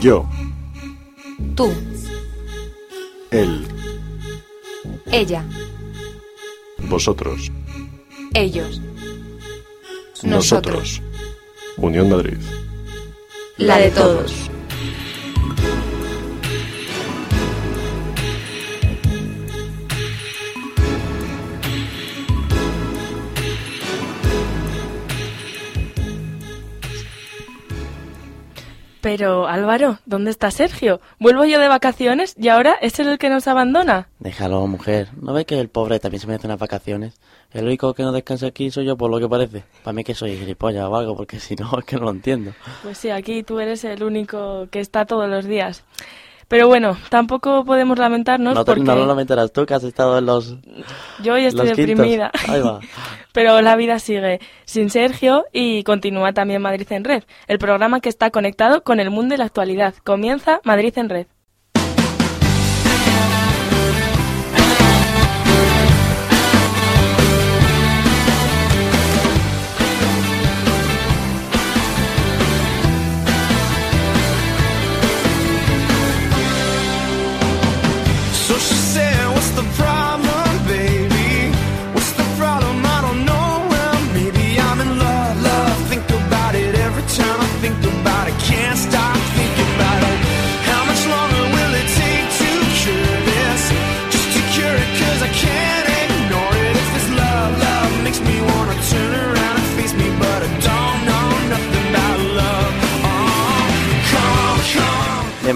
Yo, Tú, él, ella, vosotros, ellos. nosotros. Unión Madrid. La de todos. Pero Álvaro, ¿dónde está Sergio? Vuelvo yo de vacaciones y ahora es él el que nos abandona. Déjalo, mujer. ¿No ves que el pobre también se merece unas vacaciones? El único que no descansa aquí soy yo, por lo que parece. Para mí que soy gilipollas o algo, porque si no, es que no lo entiendo. Pues sí, aquí tú eres el único que está todos los días. Pero bueno, tampoco podemos lamentarnos No, te- porque no lo lamentarás tú, que has estado en los... yo hoy estoy deprimida. Ahí va. Pero la vida sigue sin Sergio y continúa también Madrid en Red, el programa que está conectado con el mundo y la actualidad. Comienza Madrid en Red.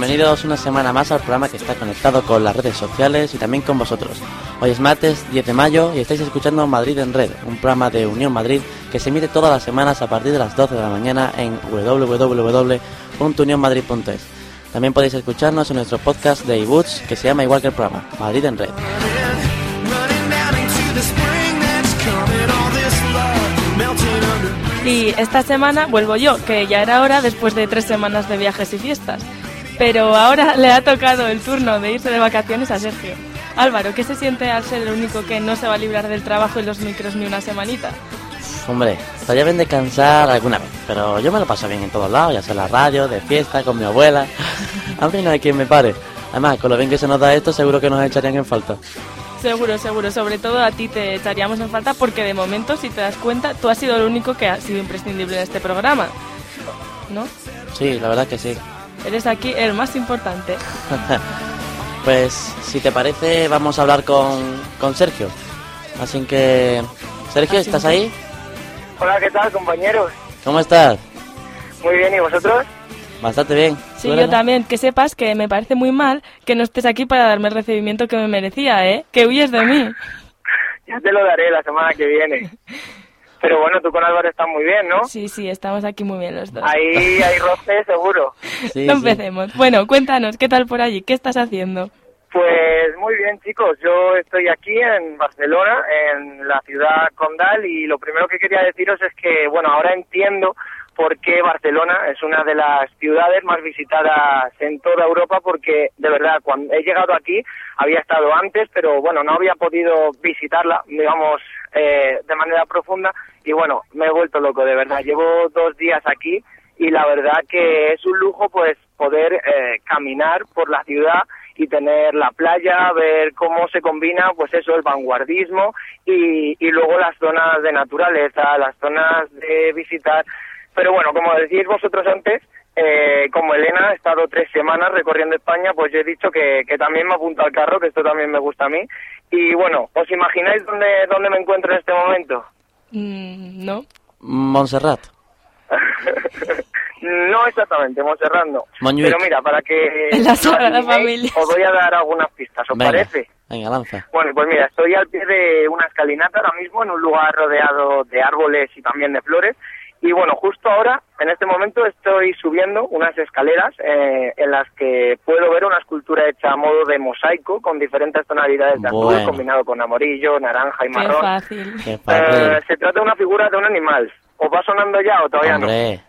Bienvenidos una semana más al programa que está conectado con las redes sociales y también con vosotros. Hoy es martes 10 de mayo y estáis escuchando Madrid en Red, un programa de Unión Madrid que se emite todas las semanas a partir de las 12 de la mañana en www.unionmadrid.es. También podéis escucharnos en nuestro podcast de ebooks que se llama igual que el programa, Madrid en Red. Y esta semana vuelvo yo, que ya era hora después de tres semanas de viajes y fiestas. Pero ahora le ha tocado el turno de irse de vacaciones a Sergio. Álvaro, ¿qué se siente al ser el único que no se va a librar del trabajo y los micros ni una semanita? Hombre, estaría bien descansar alguna vez, pero yo me lo paso bien en todos lados, ya sea en la radio, de fiesta, con mi abuela. A mí no hay quien me pare. Además, con lo bien que se nos da esto, seguro que nos echarían en falta. Seguro, seguro. Sobre todo a ti te echaríamos en falta porque de momento, si te das cuenta, tú has sido el único que ha sido imprescindible en este programa. ¿No? Sí, la verdad que sí. Eres aquí el más importante. Pues, si te parece, vamos a hablar con, con Sergio. Así que, Sergio, Así ¿estás que- ahí? Hola, ¿qué tal, compañeros? ¿Cómo estás? Muy bien, ¿y vosotros? Bastante bien. Sí, ¿Tú, yo también. Que sepas que me parece muy mal que no estés aquí para darme el recibimiento que me merecía, ¿eh? Que huyes de mí. Ya te lo daré la semana que viene. Pero bueno, tú con Álvaro estás muy bien, ¿no? Sí, sí, estamos aquí muy bien los dos. Ahí hay roce, seguro. Sí, no sí. empecemos. Bueno, cuéntanos, ¿qué tal por allí? ¿Qué estás haciendo? Pues muy bien, chicos. Yo estoy aquí en Barcelona, en la ciudad condal, y lo primero que quería deciros es que, bueno, ahora entiendo por qué Barcelona es una de las ciudades más visitadas en toda Europa, porque de verdad, cuando he llegado aquí, había estado antes, pero bueno, no había podido visitarla, digamos, eh, de manera profunda, y bueno, me he vuelto loco, de verdad. Llevo dos días aquí y la verdad que es un lujo pues poder eh, caminar por la ciudad y tener la playa, ver cómo se combina pues eso, el vanguardismo y, y luego las zonas de naturaleza, las zonas de visitar. Pero bueno, como decís vosotros antes, eh, como Elena ha estado tres semanas recorriendo España, pues yo he dicho que, que también me apunto al carro, que esto también me gusta a mí. Y bueno, ¿os imagináis dónde, dónde me encuentro en este momento? Mm, no. Montserrat. no exactamente, Montserrat no. Pero mira, para que En la os Familia. voy a dar algunas pistas, ¿os Venga, parece? venga, lanza. Bueno, pues mira, estoy al pie de una escalinata ahora mismo, en un lugar rodeado de árboles y también de flores. Y bueno, justo ahora, en este momento, estoy subiendo unas escaleras eh, en las que puedo ver una escultura hecha a modo de mosaico con diferentes tonalidades de azul Bueno. combinado con amarillo, naranja y Qué marrón. fácil. Qué Eh, fácil. se trata de una figura de un animal. ¿Os va sonando ya o todavía no? Hombre,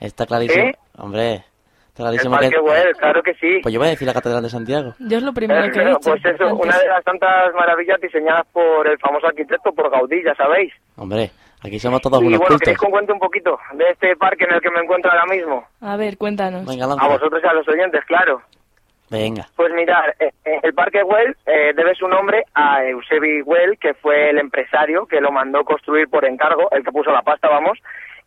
está clarísimo. ¿Eh? Hombre, está El clarísimo Parque que... Güell, claro que sí. Pues yo voy a decir la Catedral de Santiago. Yo es lo primero Eh, que he dicho. pues eso, antes. una de las tantas maravillas diseñadas por el famoso arquitecto, por Gaudí, ya sabéis. Hombre, aquí somos todos y unos bueno, cultos. ¿queréis que os cuente un poquito de este parque en el que me encuentro ahora mismo? A ver, cuéntanos. Venga, A vosotros y a los oyentes, claro. Venga. Pues mirar, eh, eh, el Parque Güell eh, debe su nombre a Eusebi Güell, que fue el empresario que lo mandó construir por encargo, el que puso la pasta, vamos.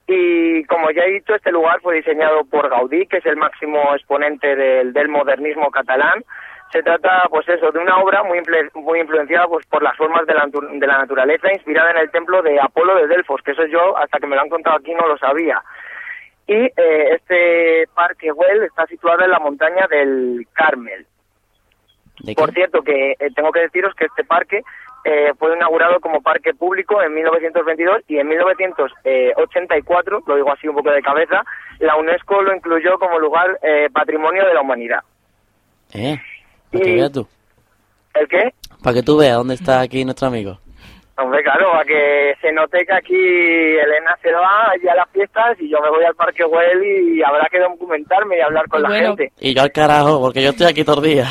Y como ya he dicho, este lugar fue diseñado por Gaudí, que es el máximo exponente del, del modernismo catalán. Se trata, pues eso, de una obra muy, influ- muy influenciada pues, por las formas de la, de la naturaleza, inspirada en el templo de Apolo de Delfos, que eso yo, hasta que me lo han contado aquí, no lo sabía. Y eh, este Parque Güell está situado en la montaña del Carmel. Por cierto, que eh, tengo que deciros que este parque eh, fue inaugurado como parque público en 1922 y en 1984, lo digo así un poco de cabeza, la UNESCO lo incluyó como lugar eh, patrimonio de la humanidad. Eh, para que Y- veas tú. ¿El qué? Para que tú veas dónde está aquí nuestro amigo. Hombre, claro, a que se note que aquí Elena se va allí a las fiestas y yo me voy al Parque Güell y habrá que documentarme y hablar con la Bueno. gente. Y yo al carajo, porque yo estoy aquí todo el día.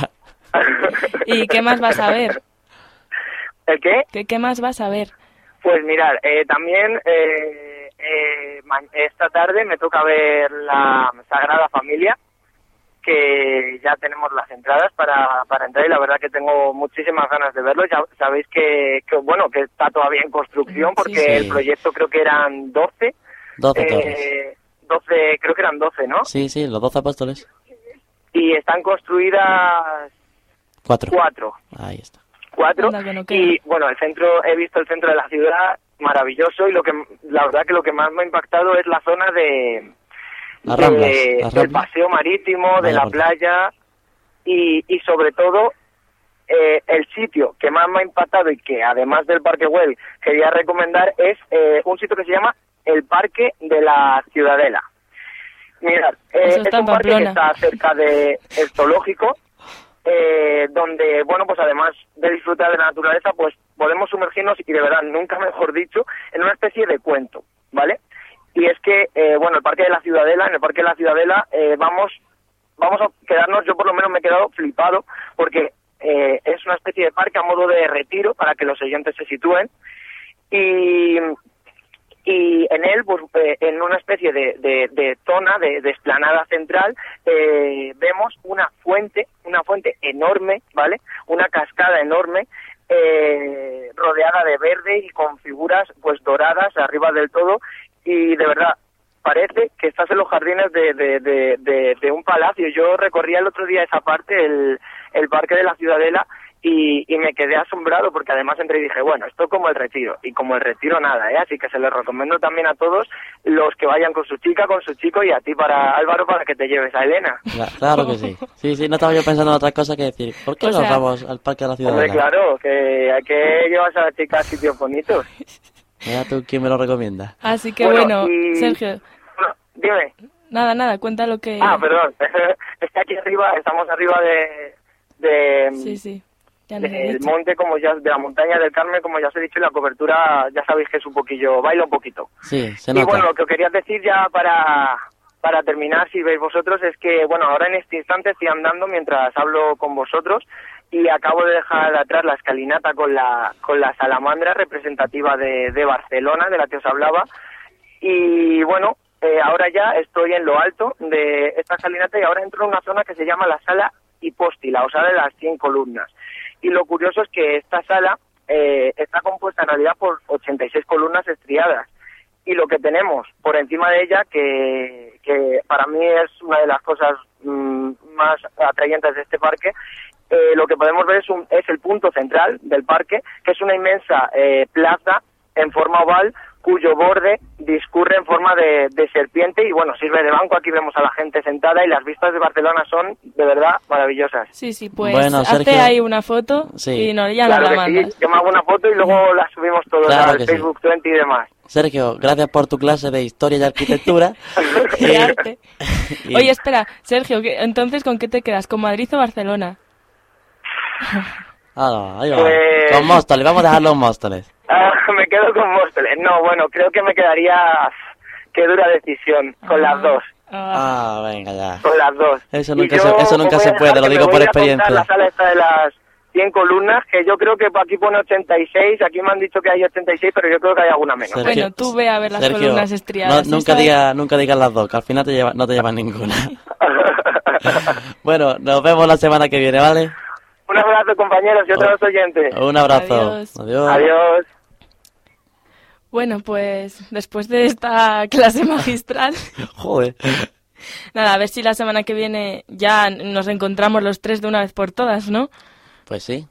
¿Y qué más vas a ver? ¿El qué? ¿Qué, qué más vas a ver? Pues mirar, eh, también eh, eh, ma- esta tarde me toca ver la Sagrada Familia, que ya tenemos las entradas para, para entrar y la verdad que tengo muchísimas ganas de verlo. Ya sabéis que, que, bueno, que está todavía en construcción porque Sí. el proyecto creo que eran 12. 12 torres. eh, 12, creo que eran 12, ¿no? Sí, sí, los 12 apóstoles. Y están construidas Cuatro. cuatro. Ahí está. cuatro no y bueno el centro he visto el centro de la ciudad maravilloso y lo que la verdad que lo que más me ha impactado es la zona de, Las de- las del paseo marítimo de la playa y, y sobre todo eh, el sitio que más me ha impactado y que además del Parque Güell quería recomendar es eh, un sitio que se llama el Parque de la Ciudadela. Mirad, eh, es un parque que está cerca del zoológico, eh, donde, bueno, pues además de disfrutar de la naturaleza, pues podemos sumergirnos, y de verdad, nunca mejor dicho, en una especie de cuento, ¿vale? Y es que, eh, bueno, el Parque de la Ciudadela, en el Parque de la Ciudadela eh, vamos, vamos a quedarnos, yo por lo menos me he quedado flipado, porque eh, es una especie de parque a modo de retiro para que los oyentes se sitúen, y y en él, pues, eh, en una especie de, zona, de, de esplanada central, eh, vemos una fuente, una fuente enorme, ¿vale? Una cascada enorme, eh, rodeada de verde y con figuras, pues, doradas arriba del todo, y de verdad, parece que estás en los jardines de, de, de, de- de un palacio. Yo recorría el otro día esa parte, el, el parque de la Ciudadela, y, y me quedé asombrado porque además entré y dije, bueno, esto como el retiro, y como el retiro nada, ¿eh? Así que se les recomiendo también a todos los que vayan con su chica, con su chico, y a ti, para Álvaro, para que te lleves a Elena. Cla- Claro que sí. Sí, sí, no estaba yo pensando en otra cosa que decir. ¿Por qué O nos sea- vamos al Parque de la Ciudad? Hombre, claro, que hay que llevarse a la chica a sitios bonitos. Mira tú quién me lo recomienda. Así que Bueno, bueno, y- Sergio, Bueno, dime. nada, nada, cuenta lo que... Ah, perdón. es que aquí arriba, estamos arriba de... de Sí, sí, ya del dicho. monte, como ya, de la montaña del Carmen, como ya os he dicho, y la cobertura, ya sabéis que es un poquillo, baila un poquito. Sí, se Y nota. bueno, lo que os quería decir ya para, para terminar, si veis vosotros, es que, bueno, ahora en este instante estoy andando mientras hablo con vosotros y acabo de dejar atrás la escalinata con la, con la salamandra representativa de, Barcelona, de la que os hablaba. Y bueno, eh, ahora ya estoy en lo alto de esta escalinata y ahora entro en una zona que se llama la sala hipóstila, o sala de las 100 columnas. Y lo curioso es que esta sala eh, está compuesta en realidad por 86 columnas estriadas y lo que tenemos por encima de ella, que, que para mí es una de las cosas mm, más atrayentes de este parque, eh, lo que podemos ver es, un- es el punto central del parque, que es una inmensa eh, plaza en forma oval cuyo borde discurre en forma de, de serpiente y bueno, sirve de banco. Aquí vemos a la gente sentada y las vistas de Barcelona son de verdad maravillosas. Sí, sí, pues Bueno, hazte Sergio. ahí una foto Sí. y no, ya claro nos la que mandas. sí, yo me hago una foto y luego la subimos todos Claro al sí. Facebook 20 y demás. Sergio, gracias por tu clase de historia y arquitectura. Arte. y- Oye, espera, Sergio, ¿qué- entonces ¿con qué te quedas? ¿Con Madrid o Barcelona? Ah, no, ahí va. Pues- Con Móstoles, vamos a dejarlo en Móstoles. Ah, me quedo con Móstoles. No, bueno, creo que me quedaría... Qué dura decisión, con las dos. Ah, Ah, venga ya. Con las dos. Eso nunca yo se- eso nunca se puede, dejar lo digo me por experiencia. la sala esta de las 100 columnas, que yo creo que aquí pone 86, aquí me han dicho que hay 86, pero yo creo que hay alguna menos. Sergio- Bueno, tú ve a ver las Sergio, columnas estriadas. no- nunca, diga, nunca digas las dos, que al final te lleva, no te llevan ninguna. bueno, nos vemos la semana que viene, ¿vale? Un abrazo, compañeros, y otros oyentes. Un abrazo. Adiós. Adiós. Adiós. Bueno, pues después de esta clase magistral, Joder. nada, a ver si la semana que viene ya nos encontramos los tres de una vez por todas, ¿no? Pues sí.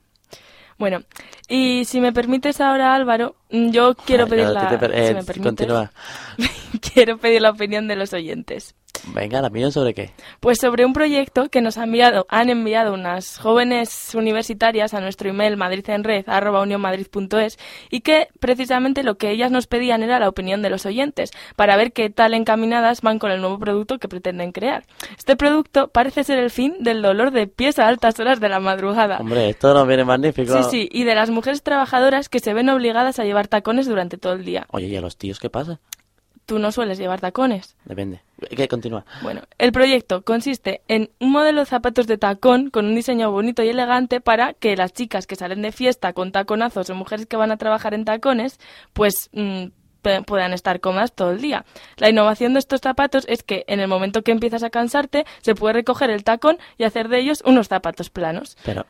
Bueno, y si me permites ahora, Álvaro, mm, yo quiero Ah, pedir la, te- te- si eh, me permites, continúa. quiero pedir la opinión de los oyentes. Venga, la opinión sobre qué. Pues sobre un proyecto que nos ha enviado, han enviado unas jóvenes universitarias a nuestro email madridenred@unionmadrid.es y que precisamente lo que ellas nos pedían era la opinión de los oyentes para ver qué tal encaminadas van con el nuevo producto que pretenden crear. Este producto parece ser el fin del dolor de pies a altas horas de la madrugada. Hombre, esto nos viene magnífico. Sí, sí, y de las mujeres trabajadoras que se ven obligadas a llevar tacones durante todo el día. Oye, ¿y a los tíos qué pasa? Tú no sueles llevar tacones. Depende. ¿Qué? Continúa. Bueno, el proyecto consiste en un modelo de zapatos de tacón con un diseño bonito y elegante para que las chicas que salen de fiesta con taconazos o mujeres que van a trabajar en tacones, pues mm, puedan estar cómodas todo el día. La innovación de estos zapatos es que en el momento que empiezas a cansarte, se puede recoger el tacón y hacer de ellos unos zapatos planos. Pero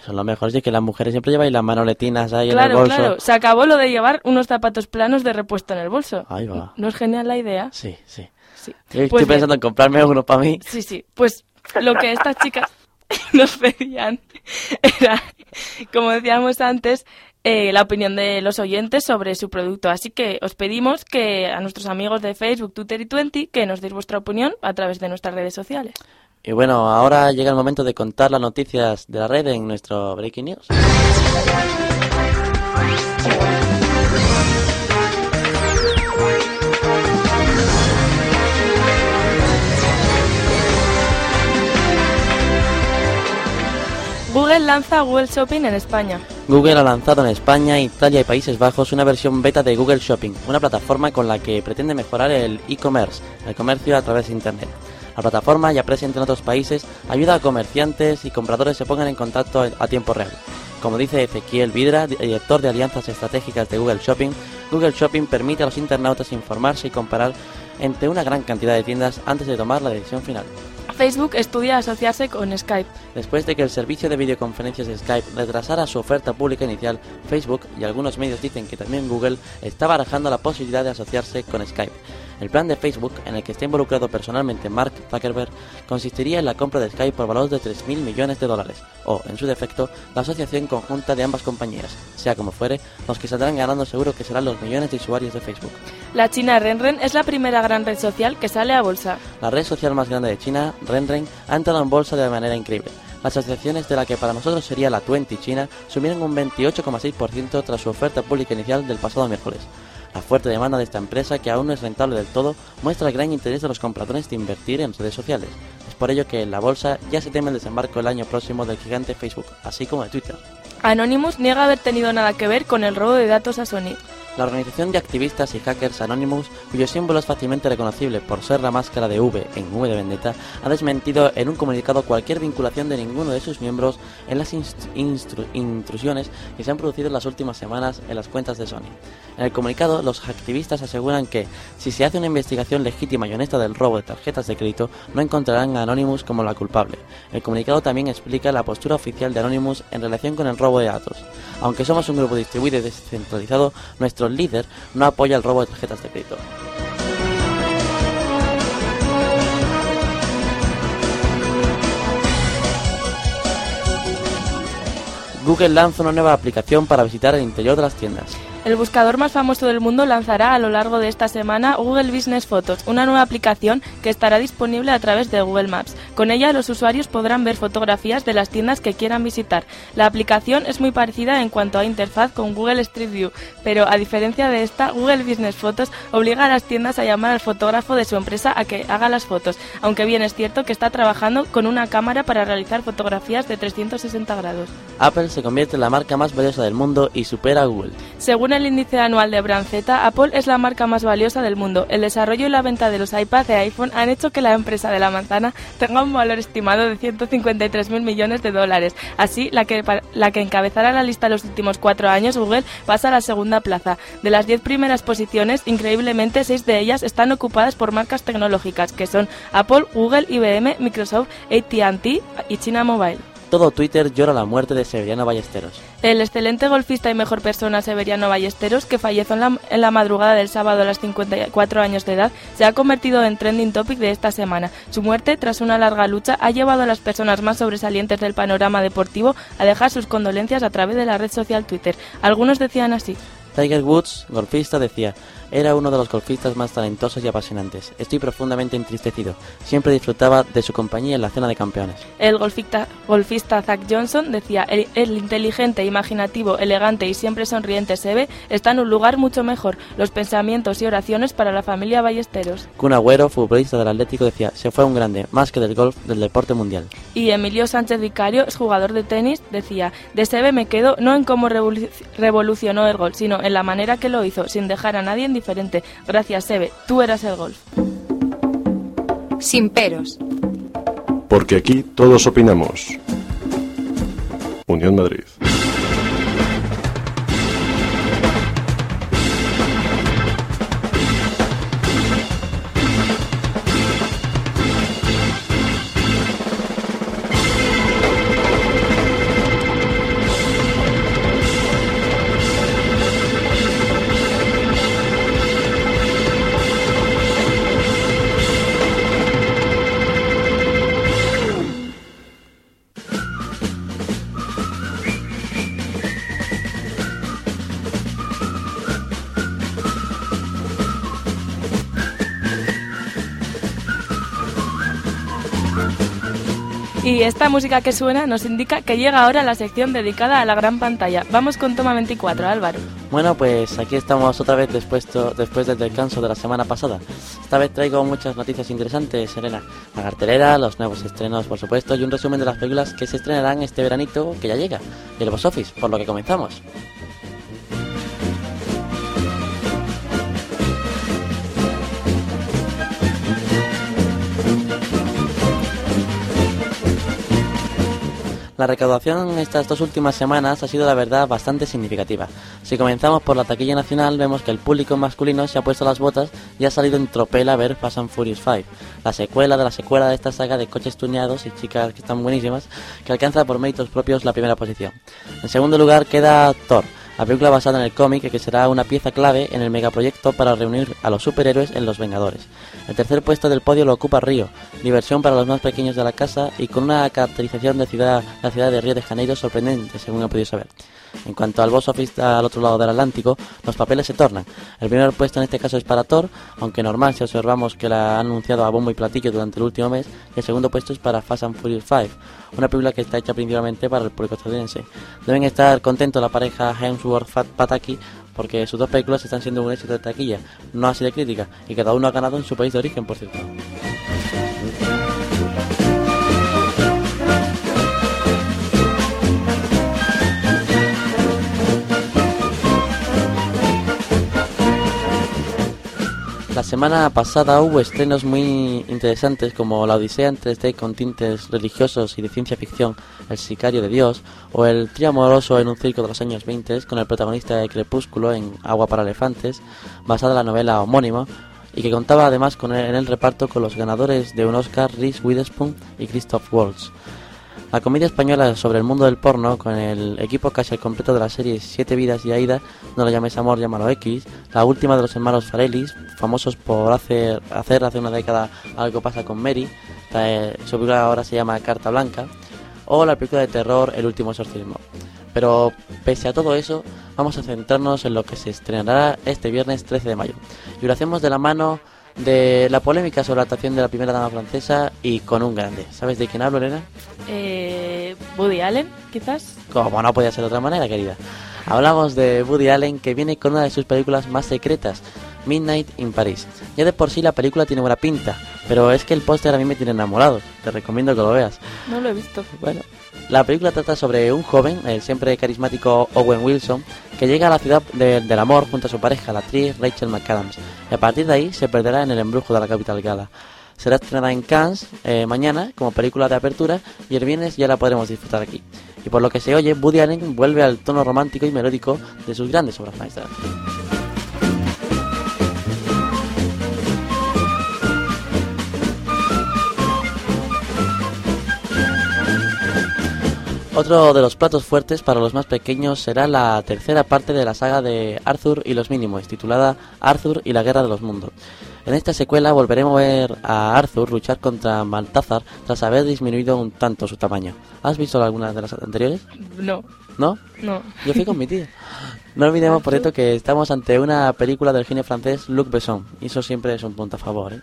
eso es lo mejor, sí que las mujeres siempre llevan las manoletinas ahí en el Claro, bolso. claro, se acabó lo de llevar unos zapatos planos de repuesto en el bolso. Ahí va. ¿No es genial la idea? Sí, sí. Sí. Yo estoy Pues bien. pensando en comprarme uno para mí. Sí, sí. Pues lo que estas chicas nos pedían era, como decíamos antes, eh, la opinión de los oyentes sobre su producto. Así que os pedimos que a nuestros amigos de Facebook, Twitter y Twenty que nos deis vuestra opinión a través de nuestras redes sociales. Y bueno, ahora llega el momento de contar las noticias de la red en nuestro Breaking News. Google lanza Google Shopping en España. Google ha lanzado en España, Italia y Países Bajos una versión beta de Google Shopping, una plataforma con la que pretende mejorar el e-commerce, el comercio a través de Internet. La plataforma, ya presente en otros países, ayuda a comerciantes y compradores se pongan en contacto a tiempo real. Como dice Ezequiel Vidra, director de alianzas estratégicas de Google Shopping, Google Shopping permite a los internautas informarse y comparar entre una gran cantidad de tiendas antes de tomar la decisión final. Facebook estudia asociarse con Skype. Después de que el servicio de videoconferencias de Skype retrasara su oferta pública inicial, Facebook y algunos medios dicen que también Google está barajando la posibilidad de asociarse con Skype. El plan de Facebook, en el que está involucrado personalmente Mark Zuckerberg, consistiría en la compra de Skype por valor de 3.000 millones de dólares, o, en su defecto, la asociación conjunta de ambas compañías. Sea como fuere, los que saldrán ganando seguro que serán los millones de usuarios de Facebook. La China Renren es la primera gran red social que sale a bolsa. La red social más grande de China, Renren, ha entrado en bolsa de manera increíble. Las asociaciones de la que para nosotros sería la 20 China subieron un 28,6% tras su oferta pública inicial del pasado miércoles. La fuerte demanda de esta empresa, que aún no es rentable del todo, muestra el gran interés de los compradores de invertir en redes sociales. Es por ello que en la bolsa ya se teme el desembarco el año próximo del gigante Facebook, así como de Twitter. Anonymous niega haber tenido nada que ver con el robo de datos a Sony. La organización de activistas y hackers Anonymous, cuyo símbolo es fácilmente reconocible por ser la máscara de V en V de Vendetta, ha desmentido en un comunicado cualquier vinculación de ninguno de sus miembros en las intrusiones que se han producido en las últimas semanas en las cuentas de Sony. En el comunicado, los activistas aseguran que, si se hace una investigación legítima y honesta del robo de tarjetas de crédito, no encontrarán a Anonymous como la culpable. El comunicado también explica la postura oficial de Anonymous en relación con el robo de datos. Aunque somos un grupo distribuido y descentralizado, nuestro líder no apoya el robo de tarjetas de crédito. Google lanza una nueva aplicación para visitar el interior de las tiendas. El buscador más famoso del mundo lanzará a lo largo de esta semana Google Business Photos, una nueva aplicación que estará disponible a través de Google Maps. Con ella los usuarios podrán ver fotografías de las tiendas que quieran visitar. La aplicación es muy parecida en cuanto a interfaz con Google Street View, pero a diferencia de esta, Google Business Photos obliga a las tiendas a llamar al fotógrafo de su empresa a que haga las fotos, aunque bien es cierto que está trabajando con una cámara para realizar fotografías de 360 grados. Apple se convierte en la marca más valiosa del mundo y supera a Google. Según el índice anual de Brand Z, Apple es la marca más valiosa del mundo. El desarrollo y la venta de los iPads de iPhone han hecho que la empresa de la manzana tenga un valor estimado de 153.000 millones de dólares. Así, la que, la que encabezará la lista los últimos cuatro años, Google, pasa a la segunda plaza. De las diez primeras posiciones, increíblemente, seis de ellas están ocupadas por marcas tecnológicas, que son Apple, Google, IBM, Microsoft, AT&T y China Mobile. Todo Twitter llora la muerte de Severiano Ballesteros. El excelente golfista y mejor persona Severiano Ballesteros, que falleció en la, en la, madrugada del sábado a los 54 años de edad, se ha convertido en trending topic de esta semana. Su muerte, tras una larga lucha, ha llevado a las personas más sobresalientes del panorama deportivo a dejar sus condolencias a través de la red social Twitter. Algunos decían así. Tiger Woods, golfista, decía, era uno de los golfistas más talentosos y apasionantes. Estoy profundamente entristecido. Siempre disfrutaba de su compañía en la cena de campeones. El golfista, golfista Zach Johnson decía, el, el, inteligente, imaginativo, elegante y siempre sonriente Sebe está en un lugar mucho mejor. Los pensamientos y oraciones para la familia Ballesteros. Kun Agüero, futbolista del Atlético, decía, se fue un grande, más que del golf, del deporte mundial. Y Emilio Sánchez Vicario, jugador de tenis, decía, de Sebe me quedo no en cómo revolucionó el gol, sino en la manera que lo hizo, sin dejar a nadie diferente. Gracias, Sebe. Tú eras el golf. Sin peros. Porque aquí todos opinamos. Unión Madrid. Esta música que suena nos indica que llega ahora la sección dedicada a la gran pantalla. Vamos con Toma 24, Álvaro. Bueno, pues aquí estamos otra vez después, después del descanso de la semana pasada. Esta vez traigo muchas noticias interesantes, Serena. La cartelera, los nuevos estrenos, por supuesto, y un resumen de las películas que se estrenarán este veranito que ya llega, y el box office, por lo que comenzamos. La recaudación en estas dos últimas semanas ha sido la verdad bastante significativa. Si comenzamos por la taquilla nacional, vemos que el público masculino se ha puesto las botas y ha salido en tropel a ver Fast and Furious 5, la secuela de la secuela de esta saga de coches tuneados y chicas que están buenísimas, que alcanza por méritos propios la primera posición. En segundo lugar queda Thor, la película basada en el cómic que será una pieza clave en el megaproyecto para reunir a los superhéroes en Los Vengadores. El tercer puesto del podio lo ocupa Río, diversión para los más pequeños de la casa y con una caracterización de ciudad, la ciudad de Río de Janeiro sorprendente, según he podido saber. En cuanto al box office al otro lado del Atlántico, los papeles se tornan. El primer puesto en este caso es para Thor, aunque normal si observamos que la ha anunciado a bombo y platillo durante el último mes. Y el segundo puesto es para Fast and Furious 5, una película que está hecha principalmente para el público estadounidense. Deben estar contentos la pareja Hemsworth-Pataki porque sus dos películas están siendo un éxito de taquilla, no así de crítica, y cada uno ha ganado en su país de origen, por cierto. La semana pasada hubo estrenos muy interesantes como La Odisea en 3D con tintes religiosos y de ciencia ficción, El Sicario de Dios, o El trío amoroso en un circo de los años 20 con el protagonista de Crepúsculo en Agua para Elefantes, basada en la novela homónima, y que contaba además con el, en el reparto con los ganadores de un Oscar Reese Witherspoon y Christoph Waltz. La comedia española sobre el mundo del porno, con el equipo casi al completo de la serie Siete Vidas y Aida, No lo llames amor, llámalo X, la última de los hermanos Farelis, famosos por hacer, hacer hace una década algo pasa con Mary, la, su película ahora se llama Carta Blanca, o la película de terror El último exorcismo. Pero pese a todo eso, vamos a centrarnos en lo que se estrenará este viernes 13 de mayo. Y lo hacemos de la mano de la polémica sobre la actuación de la primera dama francesa y con un grande. ¿Sabes de quién hablo, Elena? Eh, Woody Allen, quizás. Como no podía ser de otra manera, querida. Hablamos de Woody Allen que viene con una de sus películas más secretas, Midnight in Paris. Ya de por sí la película tiene buena pinta, pero es que el póster a mí me tiene enamorado. Te recomiendo que lo veas. No lo he visto. Bueno, la película trata sobre un joven, el siempre carismático Owen Wilson, que llega a la ciudad de- del amor junto a su pareja, la actriz Rachel McAdams. Y a partir de ahí se perderá en el embrujo de la capital gala. Será estrenada en Cannes eh, mañana como película de apertura y el viernes ya la podremos disfrutar aquí. Y por lo que se oye, Woody Allen vuelve al tono romántico y melódico de sus grandes obras maestras. Otro de los platos fuertes para los más pequeños será la tercera parte de la saga de Arthur y los mínimos, titulada Arthur y la guerra de los mundos. En esta secuela volveremos a ver a Arthur luchar contra Baltazar tras haber disminuido un tanto su tamaño. ¿Has visto algunas de las anteriores? No, ¿No? no. Yo fui con mi tío. No olvidemos, por cierto, que estamos ante una película del cine francés Luc Besson. Y eso siempre es un punto a favor. ¿eh?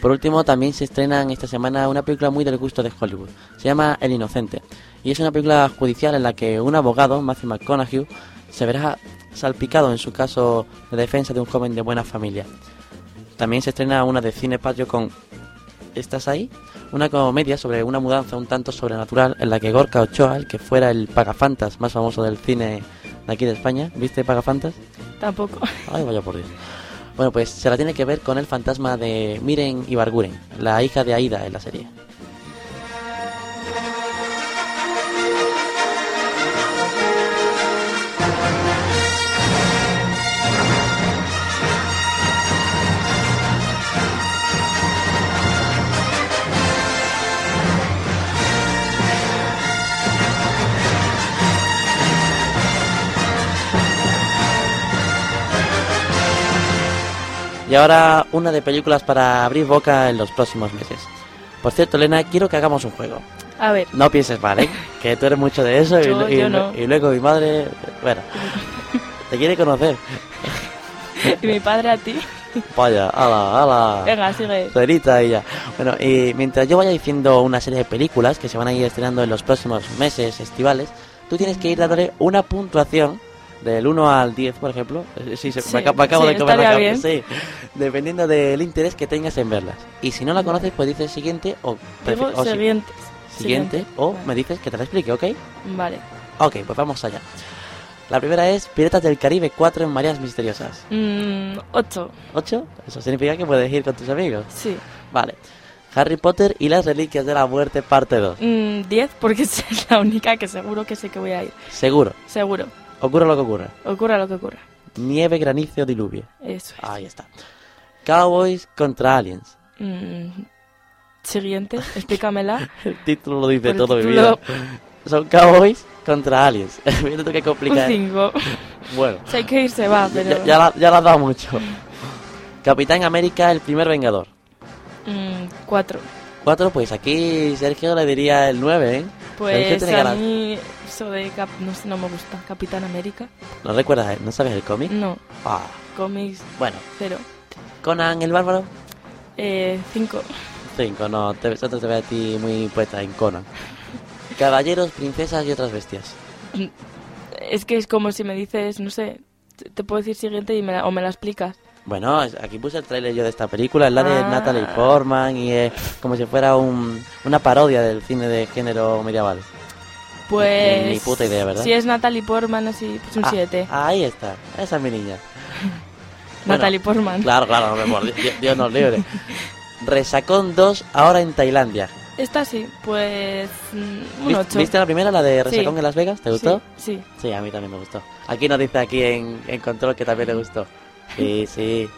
Por último, también se estrena en esta semana una película muy del gusto de Hollywood. Se llama El Inocente. Y es una película judicial en la que un abogado, Matthew McConaughey, se verá salpicado en su caso de defensa de un joven de buena familia. También se estrena una de cine patrio con ¿Estás ahí? Una comedia sobre una mudanza un tanto sobrenatural en la que Gorka Ochoa, el que fuera el pagafantas más famoso del cine de aquí de España, ¿viste pagafantas? Tampoco. Ay, vaya por Dios. Bueno, pues se la tiene que ver con el fantasma de Miren Ibarguren, la hija de Aida en la serie. Y ahora una de películas para abrir boca en los próximos meses. Por cierto, Elena, quiero que hagamos un juego. A ver, No pienses mal, ¿eh? Que tú eres mucho de eso y, Yo- y- yo no. y luego mi madre... Bueno, te quiere conocer. y mi padre a ti. Vaya, ala, ala. Venga, sigue. Cerita y ya. Bueno, y mientras yo vaya diciendo una serie de películas que se van a ir estrenando en los próximos meses estivales, tú tienes que ir dándole una puntuación del 1 al 10, por ejemplo. Eh, Sí, se- Sí, me, acabo- me acabo sí, de comer la cabeza, sí. Dependiendo del interés que tengas en verlas. Y si no la conoces, pues dices siguiente o, o si- siguientes. siguiente o me dices que te la explique, ¿ok? Vale. Ok, pues vamos allá. La primera es Piratas del Caribe 4 en Mareas Misteriosas. Mm, ocho. ¿8? Eso significa que puedes ir con tus amigos. Sí. Vale. Harry Potter y las Reliquias de la Muerte, parte 2. Mm, diez porque es la única que seguro que sé que voy a ir. Seguro. Seguro. Ocurra lo que ocurra. Ocurra lo que ocurra. Nieve, granizo, diluvio. Eso es. Ahí está. Cowboys contra aliens. Mm, siguiente, explícamela. El título lo dice todo, mi título- vida. Son cowboys contra aliens. Mira tú qué Un complicado. 5. Bueno, Si hay que ir, se va, pero. ya, ya, la, ya la has dado mucho. Capitán América, el primer vengador. 4. Cuatro, pues aquí Sergio le diría el 9, ¿eh? Pues a ganas. mí eso de cap no sé, no me gusta. Capitán América. ¿No recuerdas? ¿No sabes el cómic? No. Ah, Cómics bueno. cero. Conan el Bárbaro. Eh, 5. 5, no, te, te ve a ti muy puesta en Conan. Caballeros, princesas y otras bestias. Es que es como si me dices, no sé, te- te puedo decir siguiente y me la- o me la explicas. Bueno, aquí puse el tráiler yo de esta película, es la de Ah. Natalie Portman y es como si fuera un, una parodia del cine de género medieval. Pues. Ni puta idea, ¿verdad? Si es Natalie Portman, así, pues un Ah, 7. ahí está, esa es mi niña. Natalie Portman. Claro, claro, Dios, Dios nos libre. Resacón 2, ahora en Tailandia. Esta sí, pues. mm, Un ¿Vis- 8. ¿Viste la primera, la de Resacón en Las Vegas? ¿Te gustó? Sí, sí. Sí, a mí también me gustó. Aquí nos dice aquí en, en control que también le gustó. Sí, sí.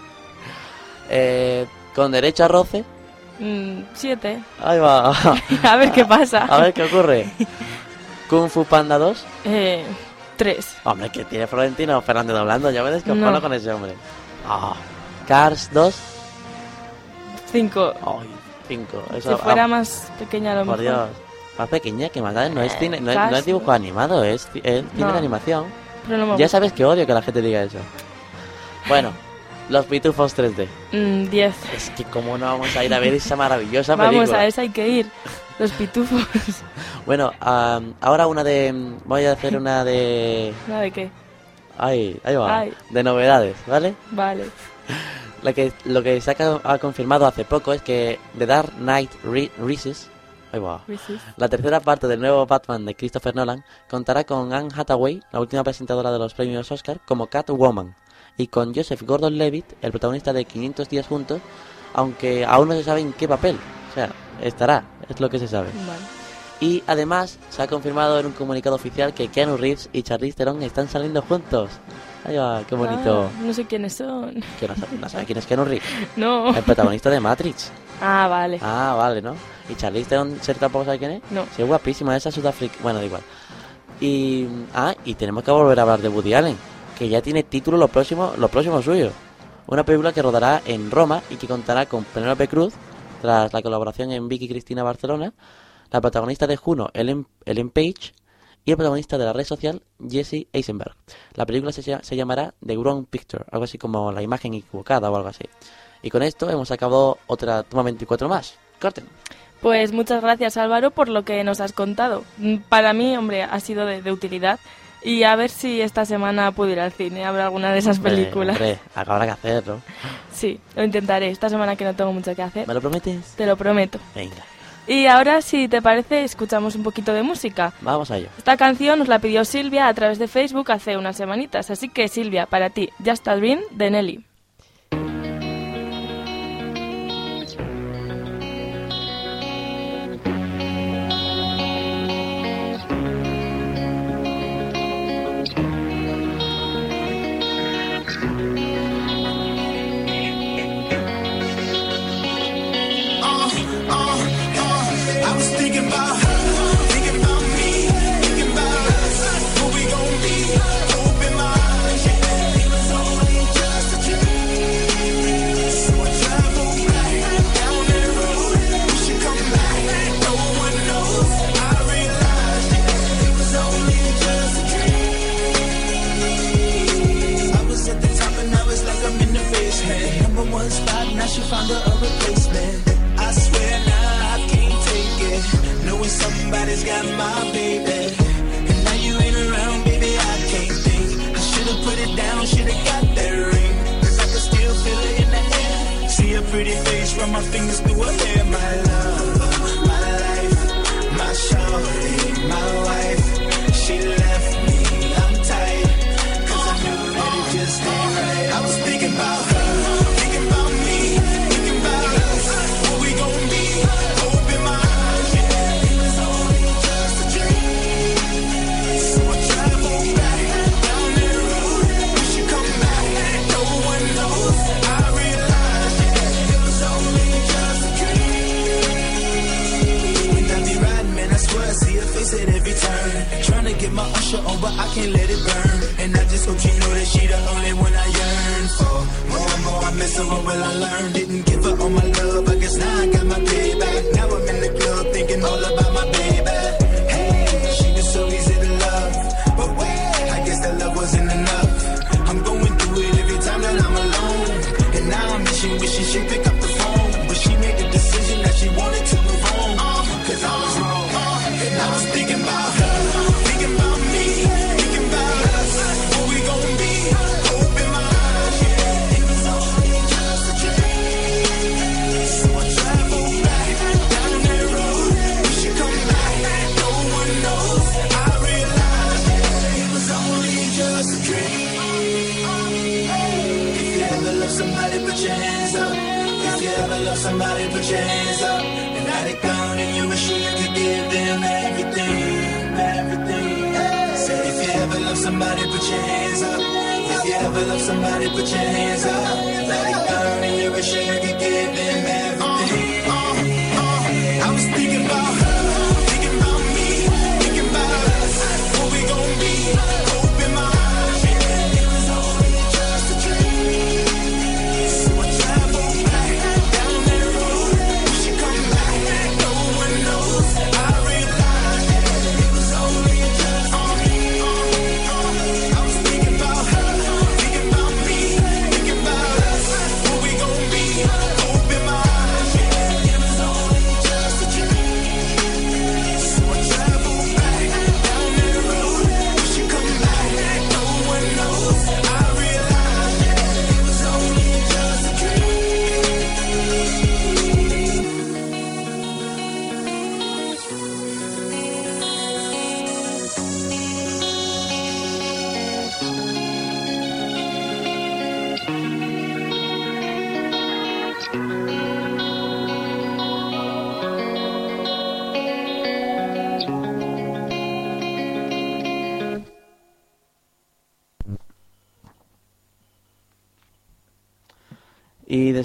Eh, con derecho a roce. 7. Ahí va. A ver qué pasa. A ver qué ocurre. Kung Fu Panda 2. Eh, 3. Hombre, que tiene Florentino Fernández hablando. Ya me descojono No. con ese hombre. Ah. Cars 2. 5. Ay, 5. Si fuera ah, más pequeña, a lo Por mejor. Dios. Más pequeña que más, No es, Eh, cine, no, es, no es casi. dibujo animado, es, es cine No. de animación. Pero no me Ya sabes que odio que la gente diga eso. Bueno, los pitufos 3D. Mm, 10. Es que cómo no vamos a ir a ver esa maravillosa Vamos, película. a esa hay que ir. Los pitufos. Bueno, am, ahora una de... Voy a hacer una de... ¿No de qué? Ay, ahí va. Ay. De novedades, ¿vale? Vale. La que, lo que se ha, co- ha confirmado hace poco es que The Dark Knight Ri- Rises, ahí va, Rises. la tercera parte del nuevo Batman de Christopher Nolan, contará con Anne Hathaway, la última presentadora de los premios Oscar, como Catwoman, y con Joseph Gordon-Levitt, el protagonista de 500 días juntos, aunque aún no se sabe en qué papel. O sea, estará, es lo que se sabe. Vale. Y además se ha confirmado en un comunicado oficial que Keanu Reeves y Charlize Theron están saliendo juntos. Ahí va, qué bonito. Ah, no sé quiénes son. Que no, sabe, no sabe quién es Keanu Reeves. No. El protagonista de Matrix. Ah, vale. Ah, vale, ¿no? ¿Y Charlize Theron ser tampoco sabe quién es? No. Sí, es guapísima, esa Sudáfrica. Bueno, da igual. Y. Ah, y tenemos que volver a hablar de Woody Allen, que ya tiene título lo próximo, lo próximo suyo. Una película que rodará en Roma y que contará con Penélope Cruz, tras la colaboración en Vicky Cristina Barcelona, la protagonista de Juno, Ellen, Ellen Page, y el protagonista de la red social, Jesse Eisenberg. La película se, se llamará The Wrong Picture, algo así como La imagen equivocada o algo así. Y con esto hemos acabado otra toma 24 más. Corten. Pues muchas gracias Álvaro por lo que nos has contado. Mm, Para mí, hombre, ha sido de utilidad. Y a ver si esta semana puedo ir al cine a ver alguna de esas Hombre, películas. Hombre, habrá que hacerlo. Sí, lo intentaré. Esta semana que no tengo mucho que hacer. ¿Me lo prometes? Te lo prometo. Venga, Y ahora, si te parece, escuchamos un poquito de música. vamos a ello. Esta canción nos la pidió Silvia a través de Facebook hace unas semanitas. Así que, Silvia, para ti, Just a Dream de Nelly.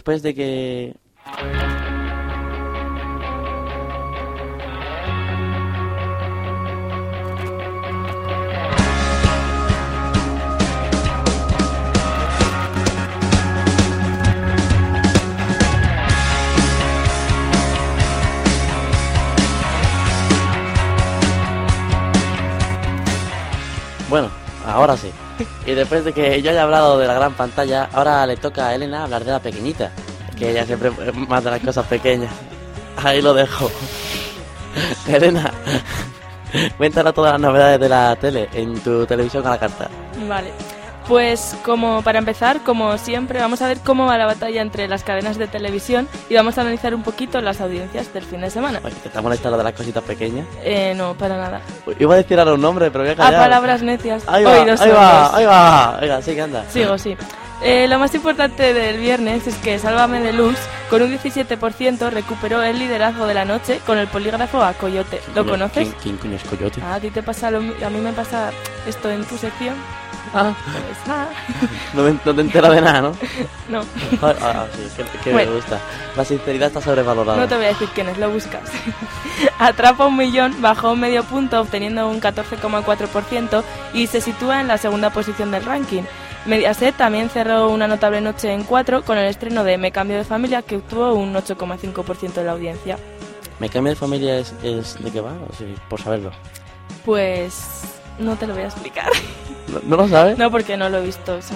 Después de que... después de que yo haya hablado de la gran pantalla, ahora le toca a Elena hablar de la pequeñita. Que ella siempre más de las cosas pequeñas. Ahí lo dejo. Elena, cuéntanos todas las novedades de la tele en tu televisión a la carta. Vale. Pues como para empezar, como siempre, vamos a ver cómo va la batalla entre las cadenas de televisión y vamos a analizar un poquito las audiencias del fin de semana. Oye, ¿te está molestando de las cositas pequeñas? Eh, no, para nada. Iba a decir ahora un nombre, pero voy a A callar. palabras necias, Ahí va, oídos ahí va, ahí va. Venga, sí que anda. Sigo, sí. Eh, lo más importante del viernes es que Sálvame de Luz, con un 17%, recuperó el liderazgo de la noche con el polígrafo a Coyote. ¿Lo conoces? ¿Quién, quién coño es Coyote? Ah, a ti te pasa lo a mí me pasa esto en tu sección. Ah, Pues no, me- no te enteras de nada, ¿no? no. Ah, ah, sí, que, que Bueno. me gusta. La sinceridad está sobrevalorada. No te voy a decir quién es, lo buscas. Atrapa un millón, bajó medio punto, obteniendo un 14,4% y se sitúa en la segunda posición del ranking. Mediaset también cerró una notable noche en 4 con el estreno de Me cambio de familia, que obtuvo un 8,5% de la audiencia. ¿Me cambio de familia es, es de qué va? O por saberlo. Pues no te lo voy a explicar. ¿No, no lo sabes? No, porque no lo he visto. eso.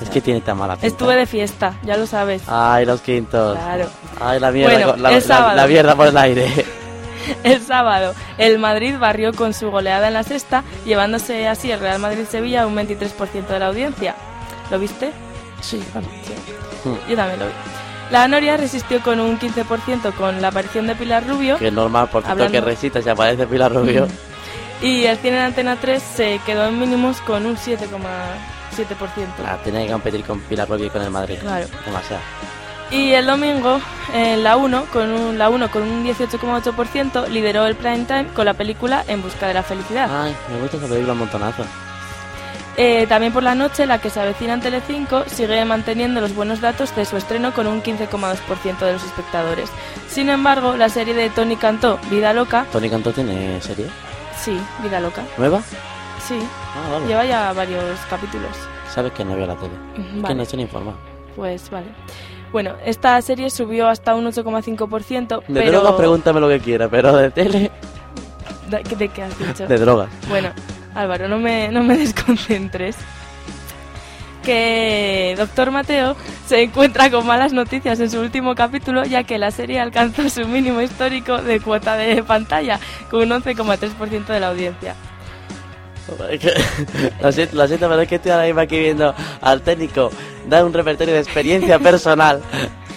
Es que tiene tan mala pinta. Estuve de fiesta, ya lo sabes. Ay, los quintos. Claro. Ay, la mierda, Bueno, la mierda por el aire. El sábado, el Madrid barrió con su goleada en la sexta, llevándose así el Real Madrid-Sevilla un 23% de la audiencia. ¿Lo viste? Sí. Hmm. Yo también lo vi. La Noria resistió con un 15% con la aparición de Pilar Rubio Que es normal, por cierto, que recita si aparece Pilar Rubio. y el cine en Antena 3 se quedó en mínimos con un 7,7%. Ah, tenía que competir con Pilar Rubio y con el Madrid. Claro. Demasiado. Y el domingo, en la 1, con un, la 1 con un 18,8%, lideró el prime time con la película En busca de la felicidad. Ay, me gusta esa película un montonazo. Eh, también por la noche, la que se avecina en Telecinco sigue manteniendo los buenos datos de su estreno con un 15,2% de los espectadores. Sin embargo, la serie de Tony Cantó, Vida Loca, ¿Tony Cantó tiene serie? sí, Vida Loca, ¿Nueva? sí, Ah, vale. lleva ya varios capítulos. Sabes que no veo la tele. Que Vale, no estoy informado. pues vale. Bueno, esta serie subió hasta un 8,5%, De pero... drogas pregúntame lo que quiera, pero de tele, ¿De, de qué has dicho? de drogas. Bueno, Álvaro, no me, no me desconcentres. Que Doctor Mateo se encuentra con malas noticias en su último capítulo, ya que la serie alcanzó su mínimo histórico de cuota de pantalla, con un 11,3% de la audiencia. Lo, siento, lo siento, pero es que estoy ahora mismo aquí viendo al técnico dar un repertorio de experiencia personal.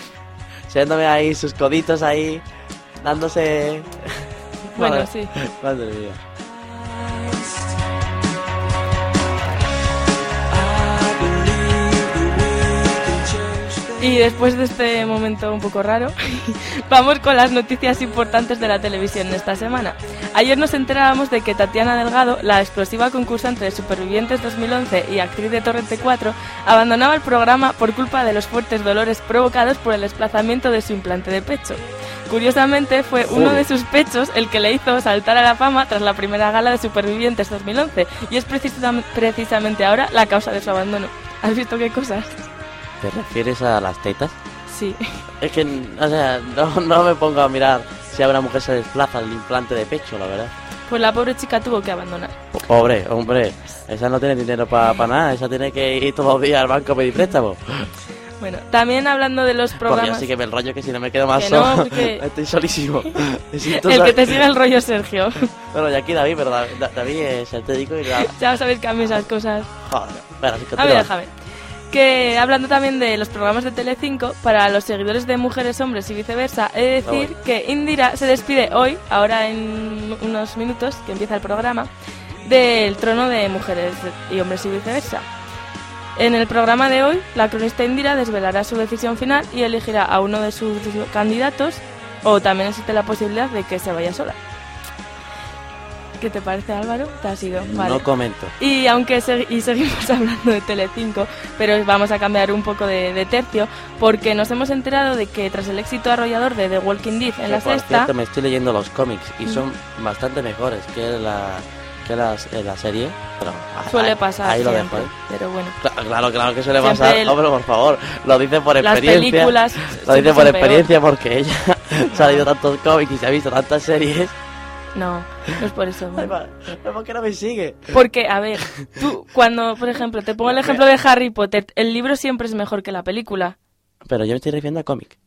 Siéndome ahí sus coditos ahí, dándose... Bueno, Madre- sí. Madre mía. Y después de este momento un poco raro, vamos con las noticias importantes de la televisión esta semana. Ayer nos enterábamos de que Tatiana Delgado, la explosiva concursante de Supervivientes 2011 y actriz de Torrente 4, abandonaba el programa por culpa de los fuertes dolores provocados por el desplazamiento de su implante de pecho. Curiosamente, fue uno de sus pechos el que le hizo saltar a la fama tras la primera gala de Supervivientes 2011 y es precisam- precisamente ahora la causa de su abandono. ¿Has visto qué cosas? ¿Te refieres a las tetas? Sí. Es que, o sea, no, no me pongo a mirar si a una mujer se desplaza el implante de pecho, la verdad. Pues la pobre chica tuvo que abandonar. Po- Pobre, hombre, esa no tiene dinero para nada, esa tiene que ir todos los días al banco a pedir préstamo. Bueno, también hablando de los Porque programas... así que me enrollo que si no me quedo más Que no, solo, porque- estoy solísimo. Necesito El que te sigue el rollo Sergio. Bueno, y aquí David, pero David, es el técnico y ya sabéis que a mí esas cosas... Joder, bueno, así A continúa. ver, déjame. Que hablando también de los programas de Telecinco, para los seguidores de Mujeres, Hombres y viceversa, he de decir Ah, que Indira se despide hoy, ahora en unos minutos, que empieza el programa, del trono de Mujeres y Hombres y viceversa. En el programa de hoy, la cronista Indira desvelará su decisión final y elegirá a uno de sus candidatos, o también existe la posibilidad de que se vaya sola. ¿Qué te parece, Álvaro? Te has ido. Vale. No comento. Y aunque se- y seguimos hablando de Telecinco, pero vamos a cambiar un poco de, de tercio, porque nos hemos enterado de que tras el éxito arrollador de The Walking Dead en Que, la por sexta, cierto, me estoy leyendo los cómics y Mm. son bastante mejores que la que las, en la serie. Pero ahí- suele ahí- pasar Ahí lo dejo. siempre, ¿eh? pero bueno. Cla- Claro, claro que suele Siempre pasar. el- Hombre, por favor, lo dice por Las experiencia. películas Lo siempre dice por son peor. experiencia porque ella ha leído tantos cómics y se ha visto tantas series. No, no es por eso. ¿Por qué no me sigue? Porque, a ver, tú cuando, por ejemplo, te pongo el ejemplo de Harry Potter, el libro siempre es mejor que la película. Pero yo me estoy refiriendo a cómic.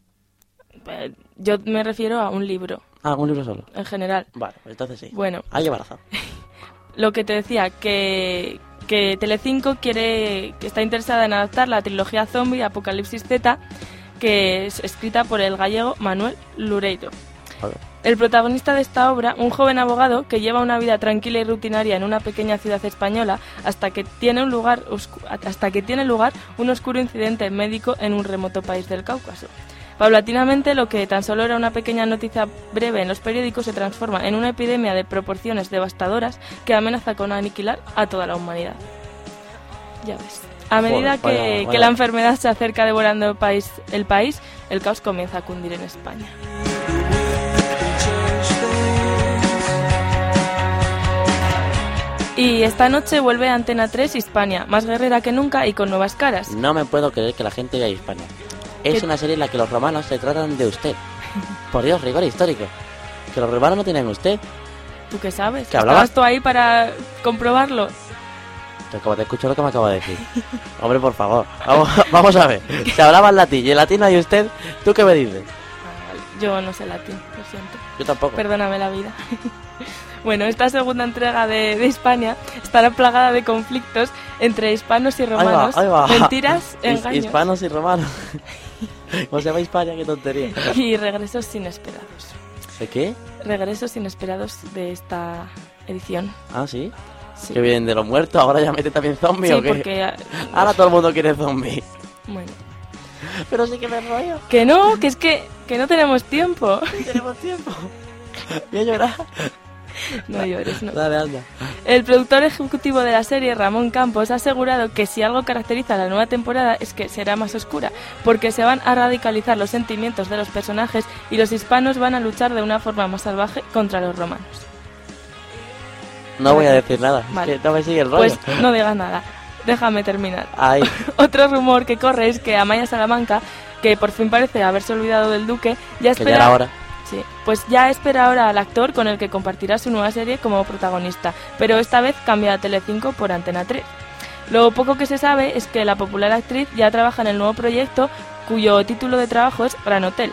Eh, Yo me refiero a un libro, Ah, un libro solo. en general. Vale, pues entonces sí. Bueno, Ahí razón. lo que te decía, que, que Telecinco quiere, que está interesada en adaptar la trilogía zombie Apocalipsis Z, que es escrita por el gallego Manuel Lureiro. Vale. El protagonista de esta obra, un joven abogado que lleva una vida tranquila y rutinaria en una pequeña ciudad española hasta que tiene un lugar oscu- hasta que tiene lugar un oscuro incidente médico en un remoto país del Cáucaso. Paulatinamente, lo que tan solo era una pequeña noticia breve en los periódicos se transforma en una epidemia de proporciones devastadoras que amenaza con aniquilar a toda la humanidad. Ya ves. A medida Joder, que, vaya- que vaya. la enfermedad se acerca devorando el país, el país, el caos comienza a cundir en España. Y esta noche vuelve a Antena 3 Hispania, más guerrera que nunca y con nuevas caras. No me puedo creer que la gente vea Hispania. Es ¿Qué? una serie en la que los romanos se tratan de usted. Por Dios, rigor histórico. Que los romanos no tienen usted. ¿Tú qué sabes? ¿Que hablaba? ¿Estabas tú ahí para comprobarlo? Te acabo de escuchar lo que me acaba de decir. Hombre, por favor. Vamos, vamos a ver. Se hablaba en latín y en latín hay usted. ¿Tú qué me dices? Ah. Yo no sé latín, lo siento. Yo tampoco. Perdóname la vida. Bueno, esta segunda entrega de, de Hispania estará plagada de conflictos entre hispanos y Ahí va, romanos, ahí va. mentiras, engaños Hispanos y romanos. ¿Cómo se llama Hispania? Qué tontería. y regresos inesperados. ¿De qué? Regresos inesperados de esta edición. Ah, sí. Sí, Que vienen de los muertos, ahora ya mete también zombies Sí, o qué? porque... ah, Ahora todo el mundo quiere zombies. Bueno. Pero sí que me rollo. Que no, que es que, que no tenemos tiempo. Tenemos tiempo. Voy a llorar. No llores, no. Dale, anda. El productor ejecutivo de la serie, Ramón Campos, ha asegurado que si algo caracteriza a la nueva temporada es que será más oscura, porque se van a radicalizar los sentimientos de los personajes y los hispanos van a luchar de una forma más salvaje contra los romanos. No voy a decir nada. es Vale. que no me sigue el rollo. Pues no digas nada, déjame terminar. Ay, Otro rumor que corre es que Amaya Salamanca, que por fin parece haberse olvidado del duque, ya ya espera... era hora. Pues ya espera ahora al actor con el que compartirá su nueva serie como protagonista, pero esta vez cambia a Telecinco por Antena 3. Lo poco que se sabe es que la popular actriz ya trabaja en el nuevo proyecto cuyo título de trabajo es Gran Hotel,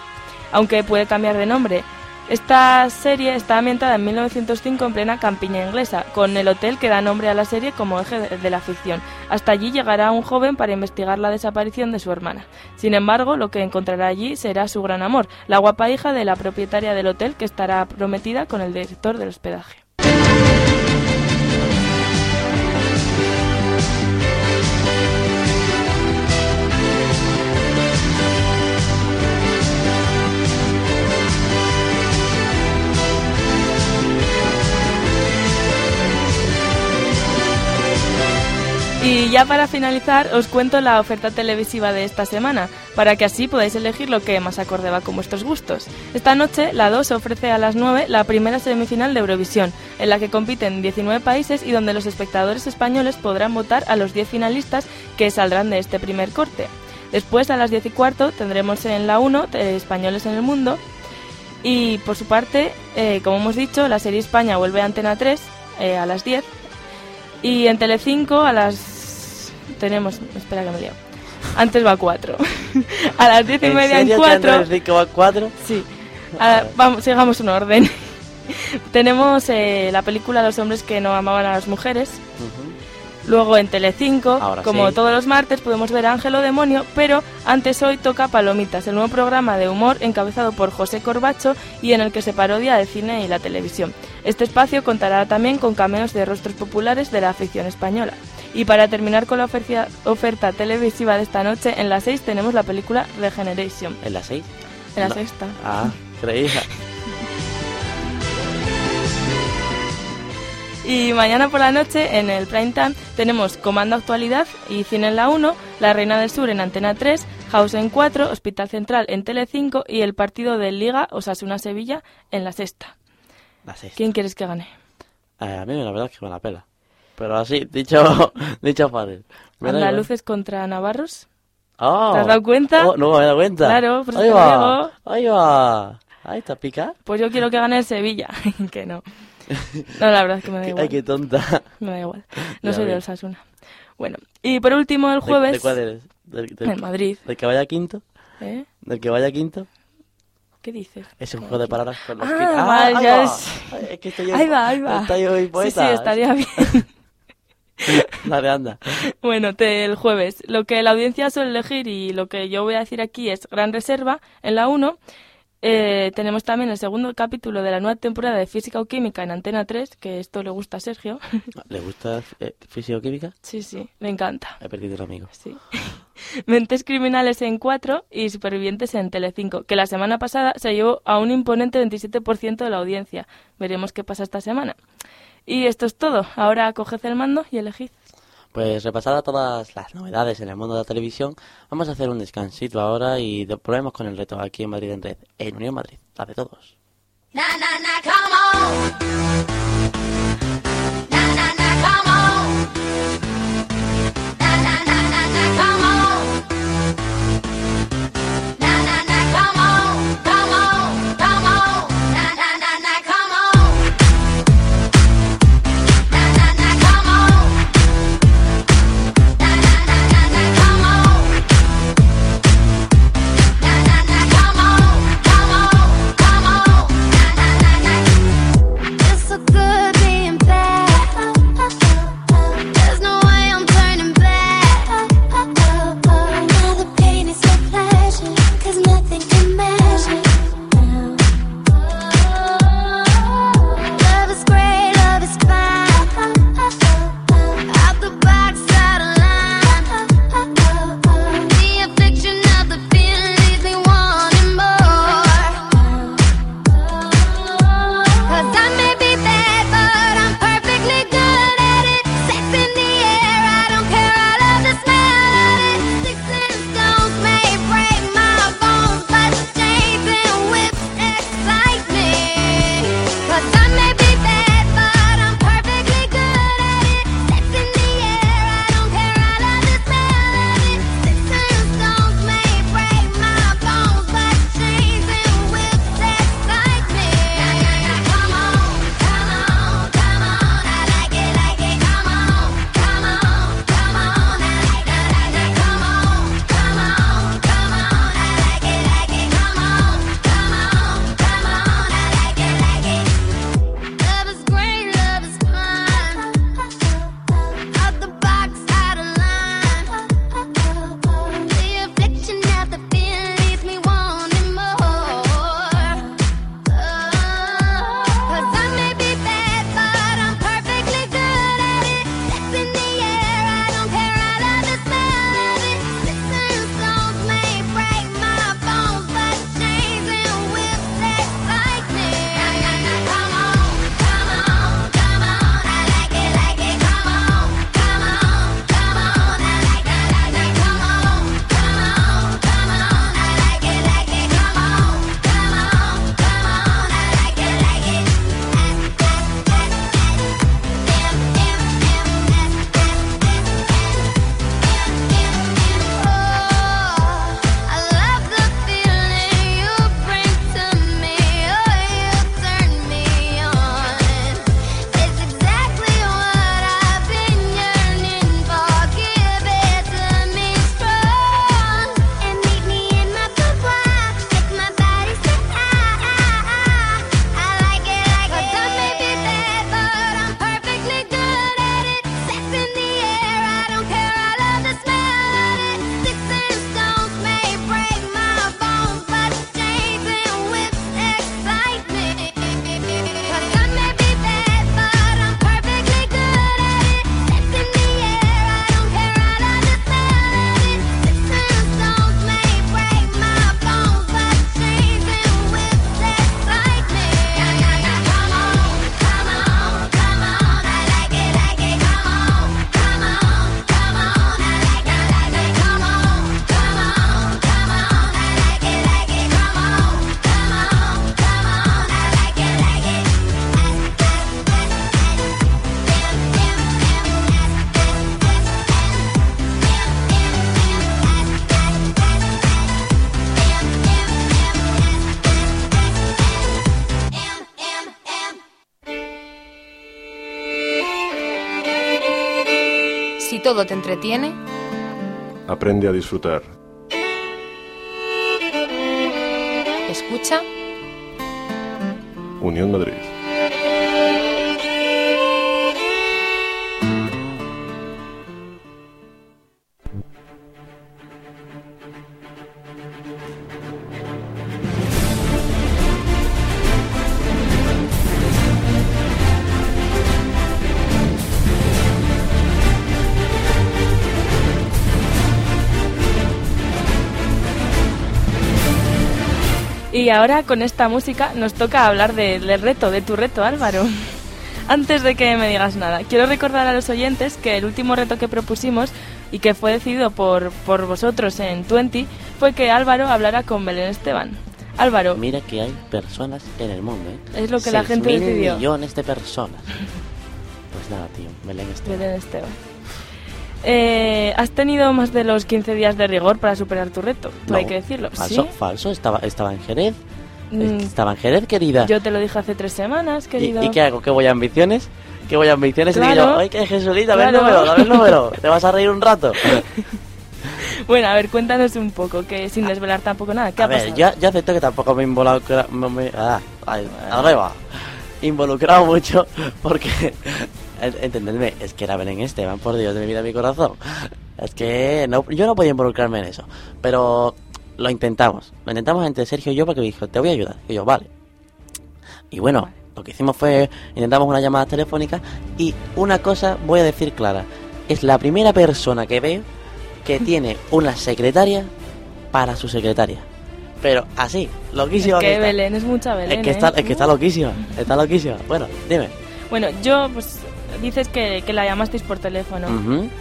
aunque puede cambiar de nombre. Esta serie está ambientada en 1905 en plena campiña inglesa, con el hotel que da nombre a la serie como eje de, la ficción. Hasta allí llegará un joven para investigar la desaparición de su hermana. Sin embargo, lo que encontrará allí será su gran amor, la guapa hija de la propietaria del hotel que estará prometida con el director del hospedaje. Y ya para finalizar, os cuento la oferta televisiva de esta semana, para que así podáis elegir lo que más acorde va con vuestros gustos. Esta noche, la 2 ofrece a las 9 la primera semifinal de Eurovisión, en la que compiten 19 países y donde los espectadores españoles podrán votar a los 10 finalistas que saldrán de este primer corte. Después, a las 10 y cuarto, tendremos en la 1 eh, Españoles en el Mundo. Y por su parte, eh, como hemos dicho, la serie España vuelve a Antena 3 eh, a las 10 y en Telecinco a las... Tenemos... Espera que me lío. Antes va a 4. a las 10 y ¿En media en serio que 4... antes de 5 a 4? Sí. A- vamos, sigamos un orden. Tenemos eh, la película Los hombres que no amaban a las mujeres. Luego en Telecinco, Ahora como sí. todos los martes, podemos ver Ángel o Demonio, pero antes hoy toca Palomitas, el nuevo programa de humor encabezado por José Corbacho y en el que se parodia el cine y la televisión. Este espacio contará también con cameos de rostros populares de la afición española. Y para terminar con la oferta, oferta televisiva de esta noche, en las 6 tenemos la película Regeneration. ¿En la 6? En la No. sexta. Ah, creía. Y mañana por la noche, en el prime time, tenemos Comando Actualidad y Cine en la 1, La Reina del Sur en Antena 3, House en 4, Hospital Central en Tele 5 y el partido del Liga Osasuna-Sevilla en la sexta. La sexta. ¿Quién quieres que gane? Eh, a mí la verdad es que me la pela. Pero así, dicho, dicho fácil. Andaluces contra Navarros. Oh. ¿Te has dado cuenta? Oh, no me he dado cuenta. Claro, por ahí va. Ahí va. Ahí está pica. Pues yo quiero que gane el Sevilla. que no. No, la verdad es que me da igual. Ay, qué tonta. Me da igual. No Ya soy del Osasuna. Bueno, y por último el ¿De- jueves... ¿De, cuál eres? ¿Del, del- En Madrid. ¿Del que vaya quinto? ¿Eh? ¿Del que vaya quinto? ¿Qué dices? Es un juego de palabras con los Ah, que... vale, ahí ya es- Ay, Es que estoy Ahí va, ahí va. Estoy hoy Sí, sí, poeta. estaría bien. Dale, anda. Bueno, te- el jueves. Lo que la audiencia suele elegir y lo que yo voy a decir aquí es Gran Reserva en la 1. Eh, tenemos también el segundo capítulo de la nueva temporada de Física o Química en Antena 3, que esto le gusta a Sergio. ¿Le gusta eh, fisioquímica? sí, sí, le encanta. He perdido un amigo. Sí. Mentes criminales en 4 y supervivientes en Telecinco, que la semana pasada se llevó a un imponente 27% de la audiencia. Veremos qué pasa esta semana. Y esto es todo. Ahora coged el mando y elegid. Pues repasada todas las novedades en el mundo de la televisión, vamos a hacer un descansito ahora y de- volvemos con el reto aquí en Madrid en Red, en Unión Madrid, la de todos. Na na na, come on. Todo te entretiene, Aprende a disfrutar. escucha Unión Madrid. Y ahora con esta música nos toca hablar de- del reto, de tu reto, Álvaro. Antes de que me digas nada, quiero recordar a los oyentes que el último reto que propusimos y que fue decidido por, por vosotros en 20 fue que Álvaro hablara con Belén Esteban. Álvaro, Mira que hay personas en el mundo, ¿eh? Es lo que la gente 6.000 decidió. millones de personas. Pues nada, tío, Belén Esteban. Belén Esteban. Eh, has tenido más de los 15 días de rigor para superar tu reto, No, hay que decirlo. Falso, ¿Sí? falso, estaba, estaba en Jerez. Mm, Estaba en Jerez, querida. Yo te lo dije hace tres semanas, ¿Y, querido. y qué hago? ¿Qué voy a ambiciones? ¿Qué voy a ambiciones? Y Claro. digo, ¡ay, qué Jesulita! Dame el Claro. número, dame el número. ¿Te vas a reír un rato? Bueno, a ver, cuéntanos un poco, que sin desvelar tampoco nada. ¿Qué a ha ver, pasado? yo, yo acepto que tampoco me he involucrado. Me, me- ah, ay, arriba. Involucrado mucho porque. En- Entendedme, es que era Belén Esteban, por Dios de mi vida mi corazón. Es que no, yo no podía involucrarme en eso. Pero lo intentamos. Lo intentamos entre Sergio y yo porque me dijo, te voy a ayudar. Y yo, vale. Y bueno, lo que hicimos fue intentamos una llamada telefónica y una cosa voy a decir clara. Es la primera persona que veo que tiene una secretaria para su secretaria. Pero así, loquísima. Es que. Belén es mucha Belén. Es que ¿eh? está, es que está loquísima, está loquísima. Bueno, dime. Bueno, yo, pues, dices que, que la llamasteis por teléfono.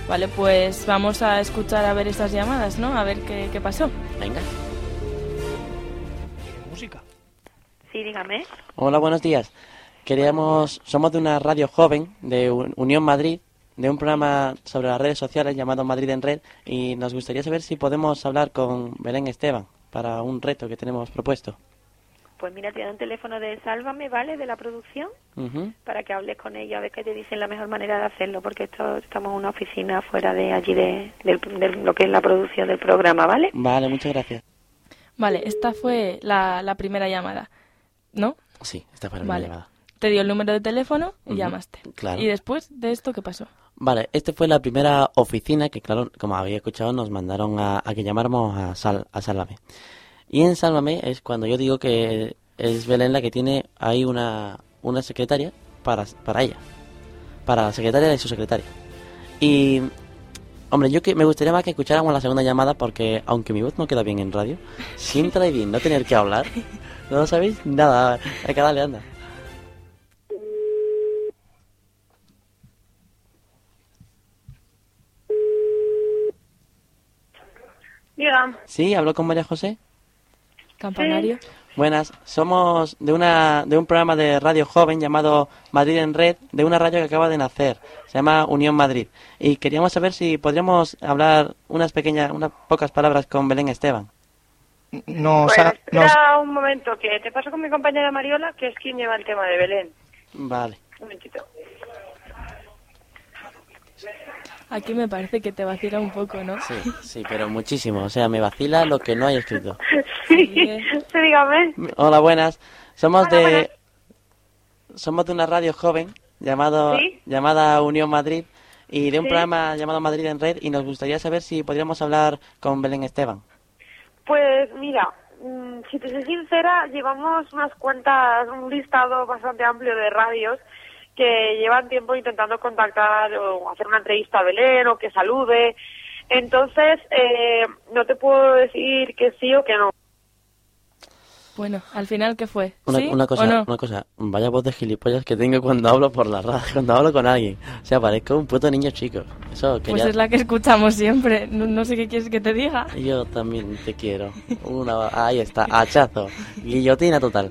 Vale, pues vamos a escuchar a ver esas llamadas, ¿no? A ver qué, qué pasó. Venga. Sí, dígame. Hola, buenos días. Queríamos, somos de una radio joven de Un- Unión Madrid, de un programa sobre las redes sociales llamado Madrid en Red, y nos gustaría saber si podemos hablar con Belén Esteban para un reto que tenemos propuesto. Pues mira, te doy un teléfono de Sálvame, ¿vale? De la producción, para que hables con ellos, a ver qué te dicen la mejor manera de hacerlo, porque esto estamos en una oficina fuera de allí, de, del- de lo que es la producción del programa, ¿vale? Vale, muchas gracias. Vale, esta fue la, la primera llamada, ¿no? Sí, está para Vale. mi llamada. Te dio el número de teléfono y llamaste. claro. ¿Y después de esto qué pasó? Vale, esta fue la primera oficina que, claro, como había escuchado, nos mandaron a, a que llamáramos a, Sal, a Sálvame. Y en Sálvame es cuando yo digo que es Belén la que tiene ahí una, una secretaria para, para ella. Para la secretaria de su secretaria. Y, hombre, yo que me gustaría más que escucháramos la segunda llamada porque, aunque mi voz no queda bien en radio, siempre trae bien no tener que hablar. ¿No lo sabéis? Nada, hay que darle, anda. Diga. ¿Sí? ¿Hablo con María José? Campanario. Buenas, somos de una de un programa de radio joven llamado Madrid en Red, de una radio que acaba de nacer, se llama Unión Madrid, y queríamos saber si podríamos hablar unas pequeñas, unas pocas palabras con Belén Esteban. No, Pues no, espera un momento, que te paso con mi compañera Mariola, que es quien lleva el tema de Belén. Vale. Un momentito. Aquí me parece que te vacila un poco, ¿no? Sí, sí, pero muchísimo, o sea, me vacila lo que no hay escrito. Sí, dígame. Hola, buenas. Somos Hola, de buenas. somos de una radio joven llamado ¿Sí? llamada Unión Madrid y de un Sí. programa llamado Madrid en Red y nos gustaría saber si podríamos hablar con Belén Esteban. Pues mira, mm, si te soy sincera, llevamos unas cuantas, un listado bastante amplio de radios que llevan tiempo intentando contactar o hacer una entrevista a Belén o que salude. Entonces, eh, no te puedo decir que sí o que no. Bueno, al final, ¿qué fue? Una, ¿Sí una cosa, o no? una cosa, vaya voz de gilipollas que tengo cuando hablo por la radio, cuando hablo con alguien. O sea, parezco un puto niño chico. Eso Pues quería... es la que escuchamos siempre. No, no sé qué quieres que te diga. Yo también te quiero. Una, ahí está, hachazo, guillotina total.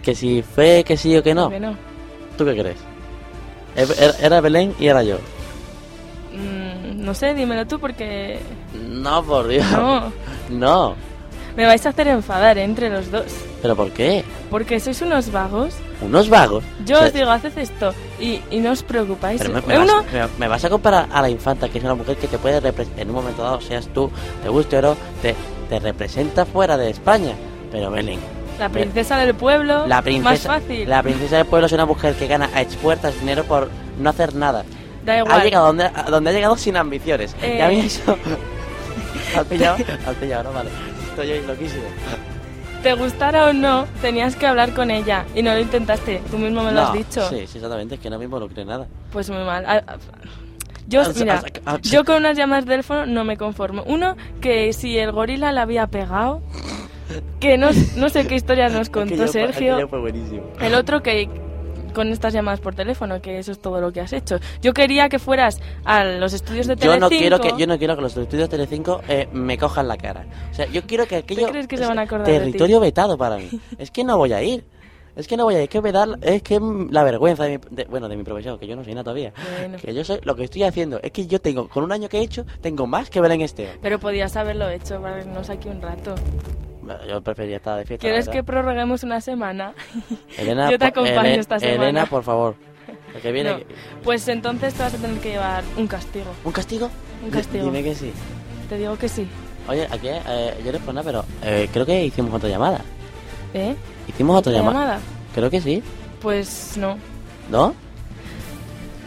Que si fue que sí o que no, Que no. ¿Tú qué crees? E- Era Belén y era yo. Mm, no sé, dímelo tú porque... No, por Dios. No. No. Me vais a hacer enfadar ¿eh? entre los dos. ¿Pero por qué? Porque sois unos vagos. Unos vagos. Yo O sea, os digo, haced esto y, y no os preocupáis. Pero me, me Uno, vas, me- me vas a comparar a la infanta, que es una mujer que te puede representar, en un momento dado, seas tú, te guste o no, te, te representa fuera de España. Pero Belén, la princesa del pueblo, la princesa, más fácil. la princesa del pueblo es una mujer que gana a expuertas dinero por no hacer nada. Da Ha igual. llegado donde, a donde ha llegado sin ambiciones. Eh. Y a mí eso... ¿Has pillado? ¿Has pillado? No, vale. Estoy ahí loquísimo. Te gustara o no, tenías que hablar con ella y no lo intentaste. Tú mismo me lo has dicho. Sí, sí, exactamente. Es que no me involucré nada. Pues muy mal. Ah, ah, Yo, mira, yo con unas llamadas de teléfono no me conformo. Uno, que si el gorila la había pegado, que no, no sé qué historia nos contó Aquello Sergio. aquello fue buenísimo. El otro que con estas llamadas por teléfono, que eso es todo lo que has hecho. Yo quería que fueras a los estudios de Yo Telecinco. no quiero que yo no quiero que los estudios Telecinco eh, me cojan la cara. O sea, yo quiero que aquello crees que se van a acordar de ti? territorio vetado para mí. Es que no voy a ir. Es que no voy a ir, es que me da es que la vergüenza de mi, de- bueno, de mi profesión, que yo no soy nada todavía. Bueno. Que yo soy lo que estoy haciendo, es que yo tengo con un año que he hecho, tengo más que Belén Esteban. Pero podías haberlo hecho para irnos aquí un rato. Yo preferiría estar de fiesta. ¿Quieres que prorroguemos una semana? Elena, Yo te acompaño Ele- esta semana. Elena, por favor. El que viene No. Pues entonces te vas a tener que llevar un castigo. ¿Un castigo? Un castigo. Dime que sí. Te digo que sí. Oye, aquí eh, yo no es por nada, pero eh, creo que hicimos otra llamada. ¿Eh? Hicimos otra, ¿Otra llama- llamada? Creo que sí. Pues no. ¿No?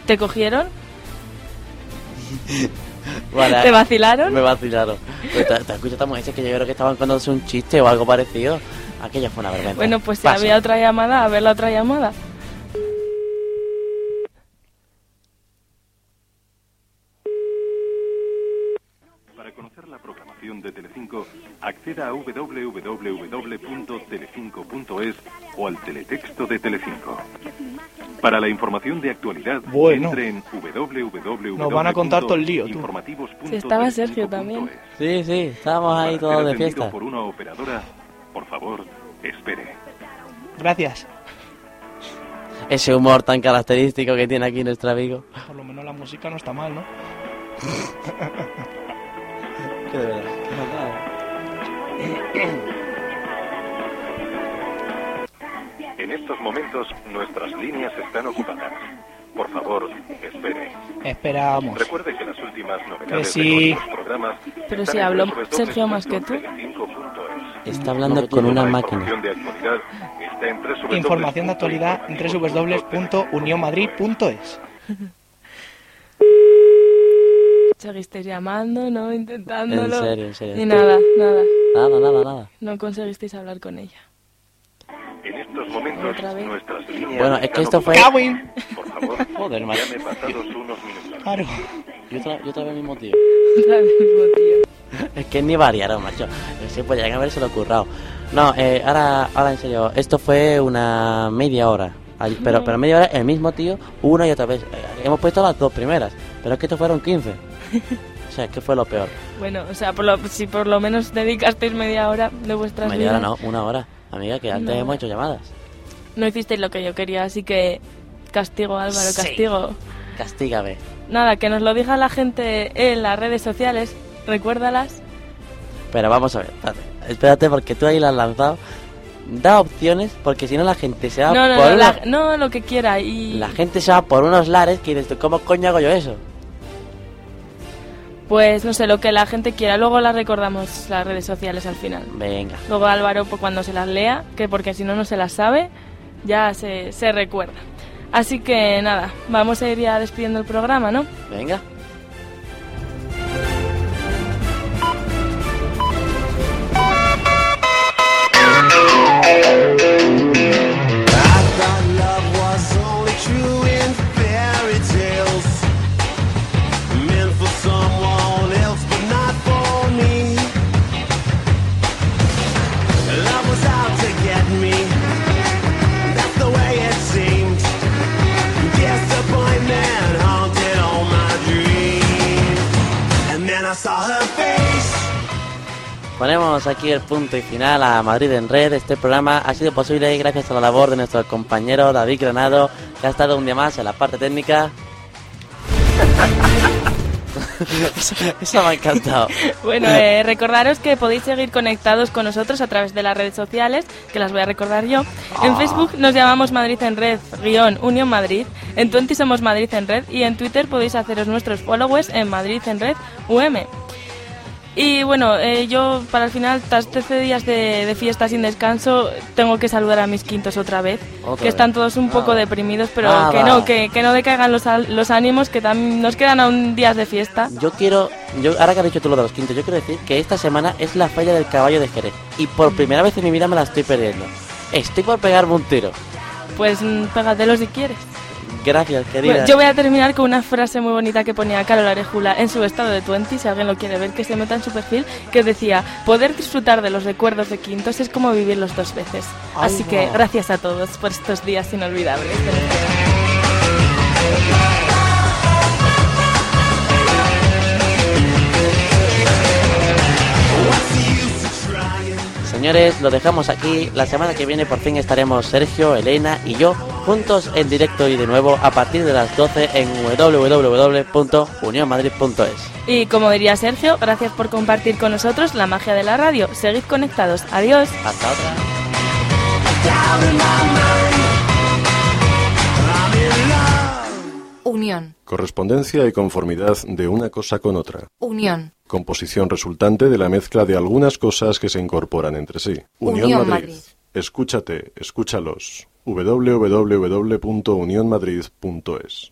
¿Te cogieron? Vale, ¿Te vacilaron? Me vacilaron. Pero te, te escucho esta mujer que yo creo que estaban contándose un chiste o algo parecido. Aquello fue una vergüenza. Bueno, pues si Paso. había otra llamada, a ver la otra llamada. Para conocer la programación de Telecinco, acceda a www.telecinco.es o al teletexto de Telecinco. Para la información de actualidad, Bueno. entre en www. Nos van a contar todo el lío, tú. Si estaba Sergio también. Sí, sí, estábamos ahí todos de fiesta. por una operadora, por favor, espere. Gracias. Ese humor tan característico que tiene aquí nuestro amigo. Por lo menos la música no está mal, ¿no? Que de verdad, qué En estos momentos, nuestras líneas están ocupadas. Por favor, espere. Esperamos. Recuerde que las últimas novedades Que sí. de nuestros programas Pero si habló. Sergio más que tú. Está hablando con una máquina. información de actualidad en www.unionmadrid.es. Seguisteis llamando, ¿no? Intentándolo. En serio, en serio. Y nada, nada. Nada, nada, nada. No conseguisteis hablar con ella. En estos momentos, Otra vez. nuestras líneas Bueno, es que esto fue... Cawin. Por favor, Joder, macho. llame pasados unos minutos. Claro. Yo otra, yo otra vez mismo tío. Otra vez mismo, tío. Es que ni variaron, macho. Sí, pues ya que haberse lo currado. No, eh, ahora, ahora en serio, esto fue una media hora. Pero, pero media hora el mismo tío, una y otra vez. Eh, hemos puesto las dos primeras, pero es que esto fueron 15. O sea, que fue lo peor. Bueno, o sea, por lo, si por lo menos dedicasteis media hora de vuestras Media hora no, una hora. Amiga, que antes No. hemos hecho llamadas. no hicisteis lo que yo quería, así que castigo, Álvaro, Sí. castigo. Castígame. Nada, que nos lo diga la gente en las redes sociales, recuérdalas. Pero vamos a ver, espérate, espérate porque tú ahí la has lanzado. Da opciones, porque si no la gente se va No, no, por no, una- la- no, lo que quiera. Y la gente se va por unos lares que dices, ¿cómo coño hago yo eso? Pues no sé, lo que la gente quiera. Luego las recordamos las redes sociales al final. Venga. Luego Álvaro, pues, cuando se las lea, que porque si no, no se las sabe, ya se, se recuerda. Así que nada, vamos a ir ya despidiendo el programa, ¿no? Venga. Ponemos aquí el punto y final a Madrid en Red. Este programa ha sido posible gracias a la labor de nuestro compañero David Granado, que ha estado un día más en la parte técnica. eso, me ha encantado. Bueno, eh, recordaros que podéis seguir conectados con nosotros a través de las redes sociales, que las voy a recordar yo. En Facebook nos llamamos Madrid en Red, guion Unión Madrid. En Twenty somos Madrid en Red y en Twitter podéis haceros nuestros followers en Madrid en Red UM. Y bueno, eh, yo para el final, tras 13 días de, de fiesta sin descanso, tengo que saludar a mis quintos otra vez. Otra que vez. están todos un poco Ah. deprimidos, pero Ah, que va. no, que, que no decaigan los, los ánimos, que tam- nos quedan aún días de fiesta. Yo quiero, yo ahora que has dicho tú lo de los quintos, yo quiero decir que esta semana es la feria del caballo de Jerez. Y por primera vez en mi vida me la estoy perdiendo. Estoy por pegarme un tiro. Pues mm, pégatelo si quieres. Gracias, querida. Bueno, yo voy a terminar con una frase muy bonita que ponía Carol Arejula en su estado de Twenty, si alguien lo quiere ver, que se meta en su perfil, que decía, poder disfrutar de los recuerdos de Quintos es como vivirlos dos veces. Ay, Así que gracias a todos por estos días inolvidables. Señores, lo dejamos aquí. La semana que viene por fin estaremos Sergio, Elena y yo juntos en directo y de nuevo a partir de las 12 en www.unionmadrid.es. Y como diría Sergio, gracias por compartir con nosotros la magia de la radio. Seguid conectados. Adiós. Hasta otra. Unión. Correspondencia y conformidad de una cosa con otra. Unión. Composición resultante de la mezcla de algunas cosas que se incorporan entre sí. Unión Madrid. Escúchate, escúchalos. www.unionmadrid.es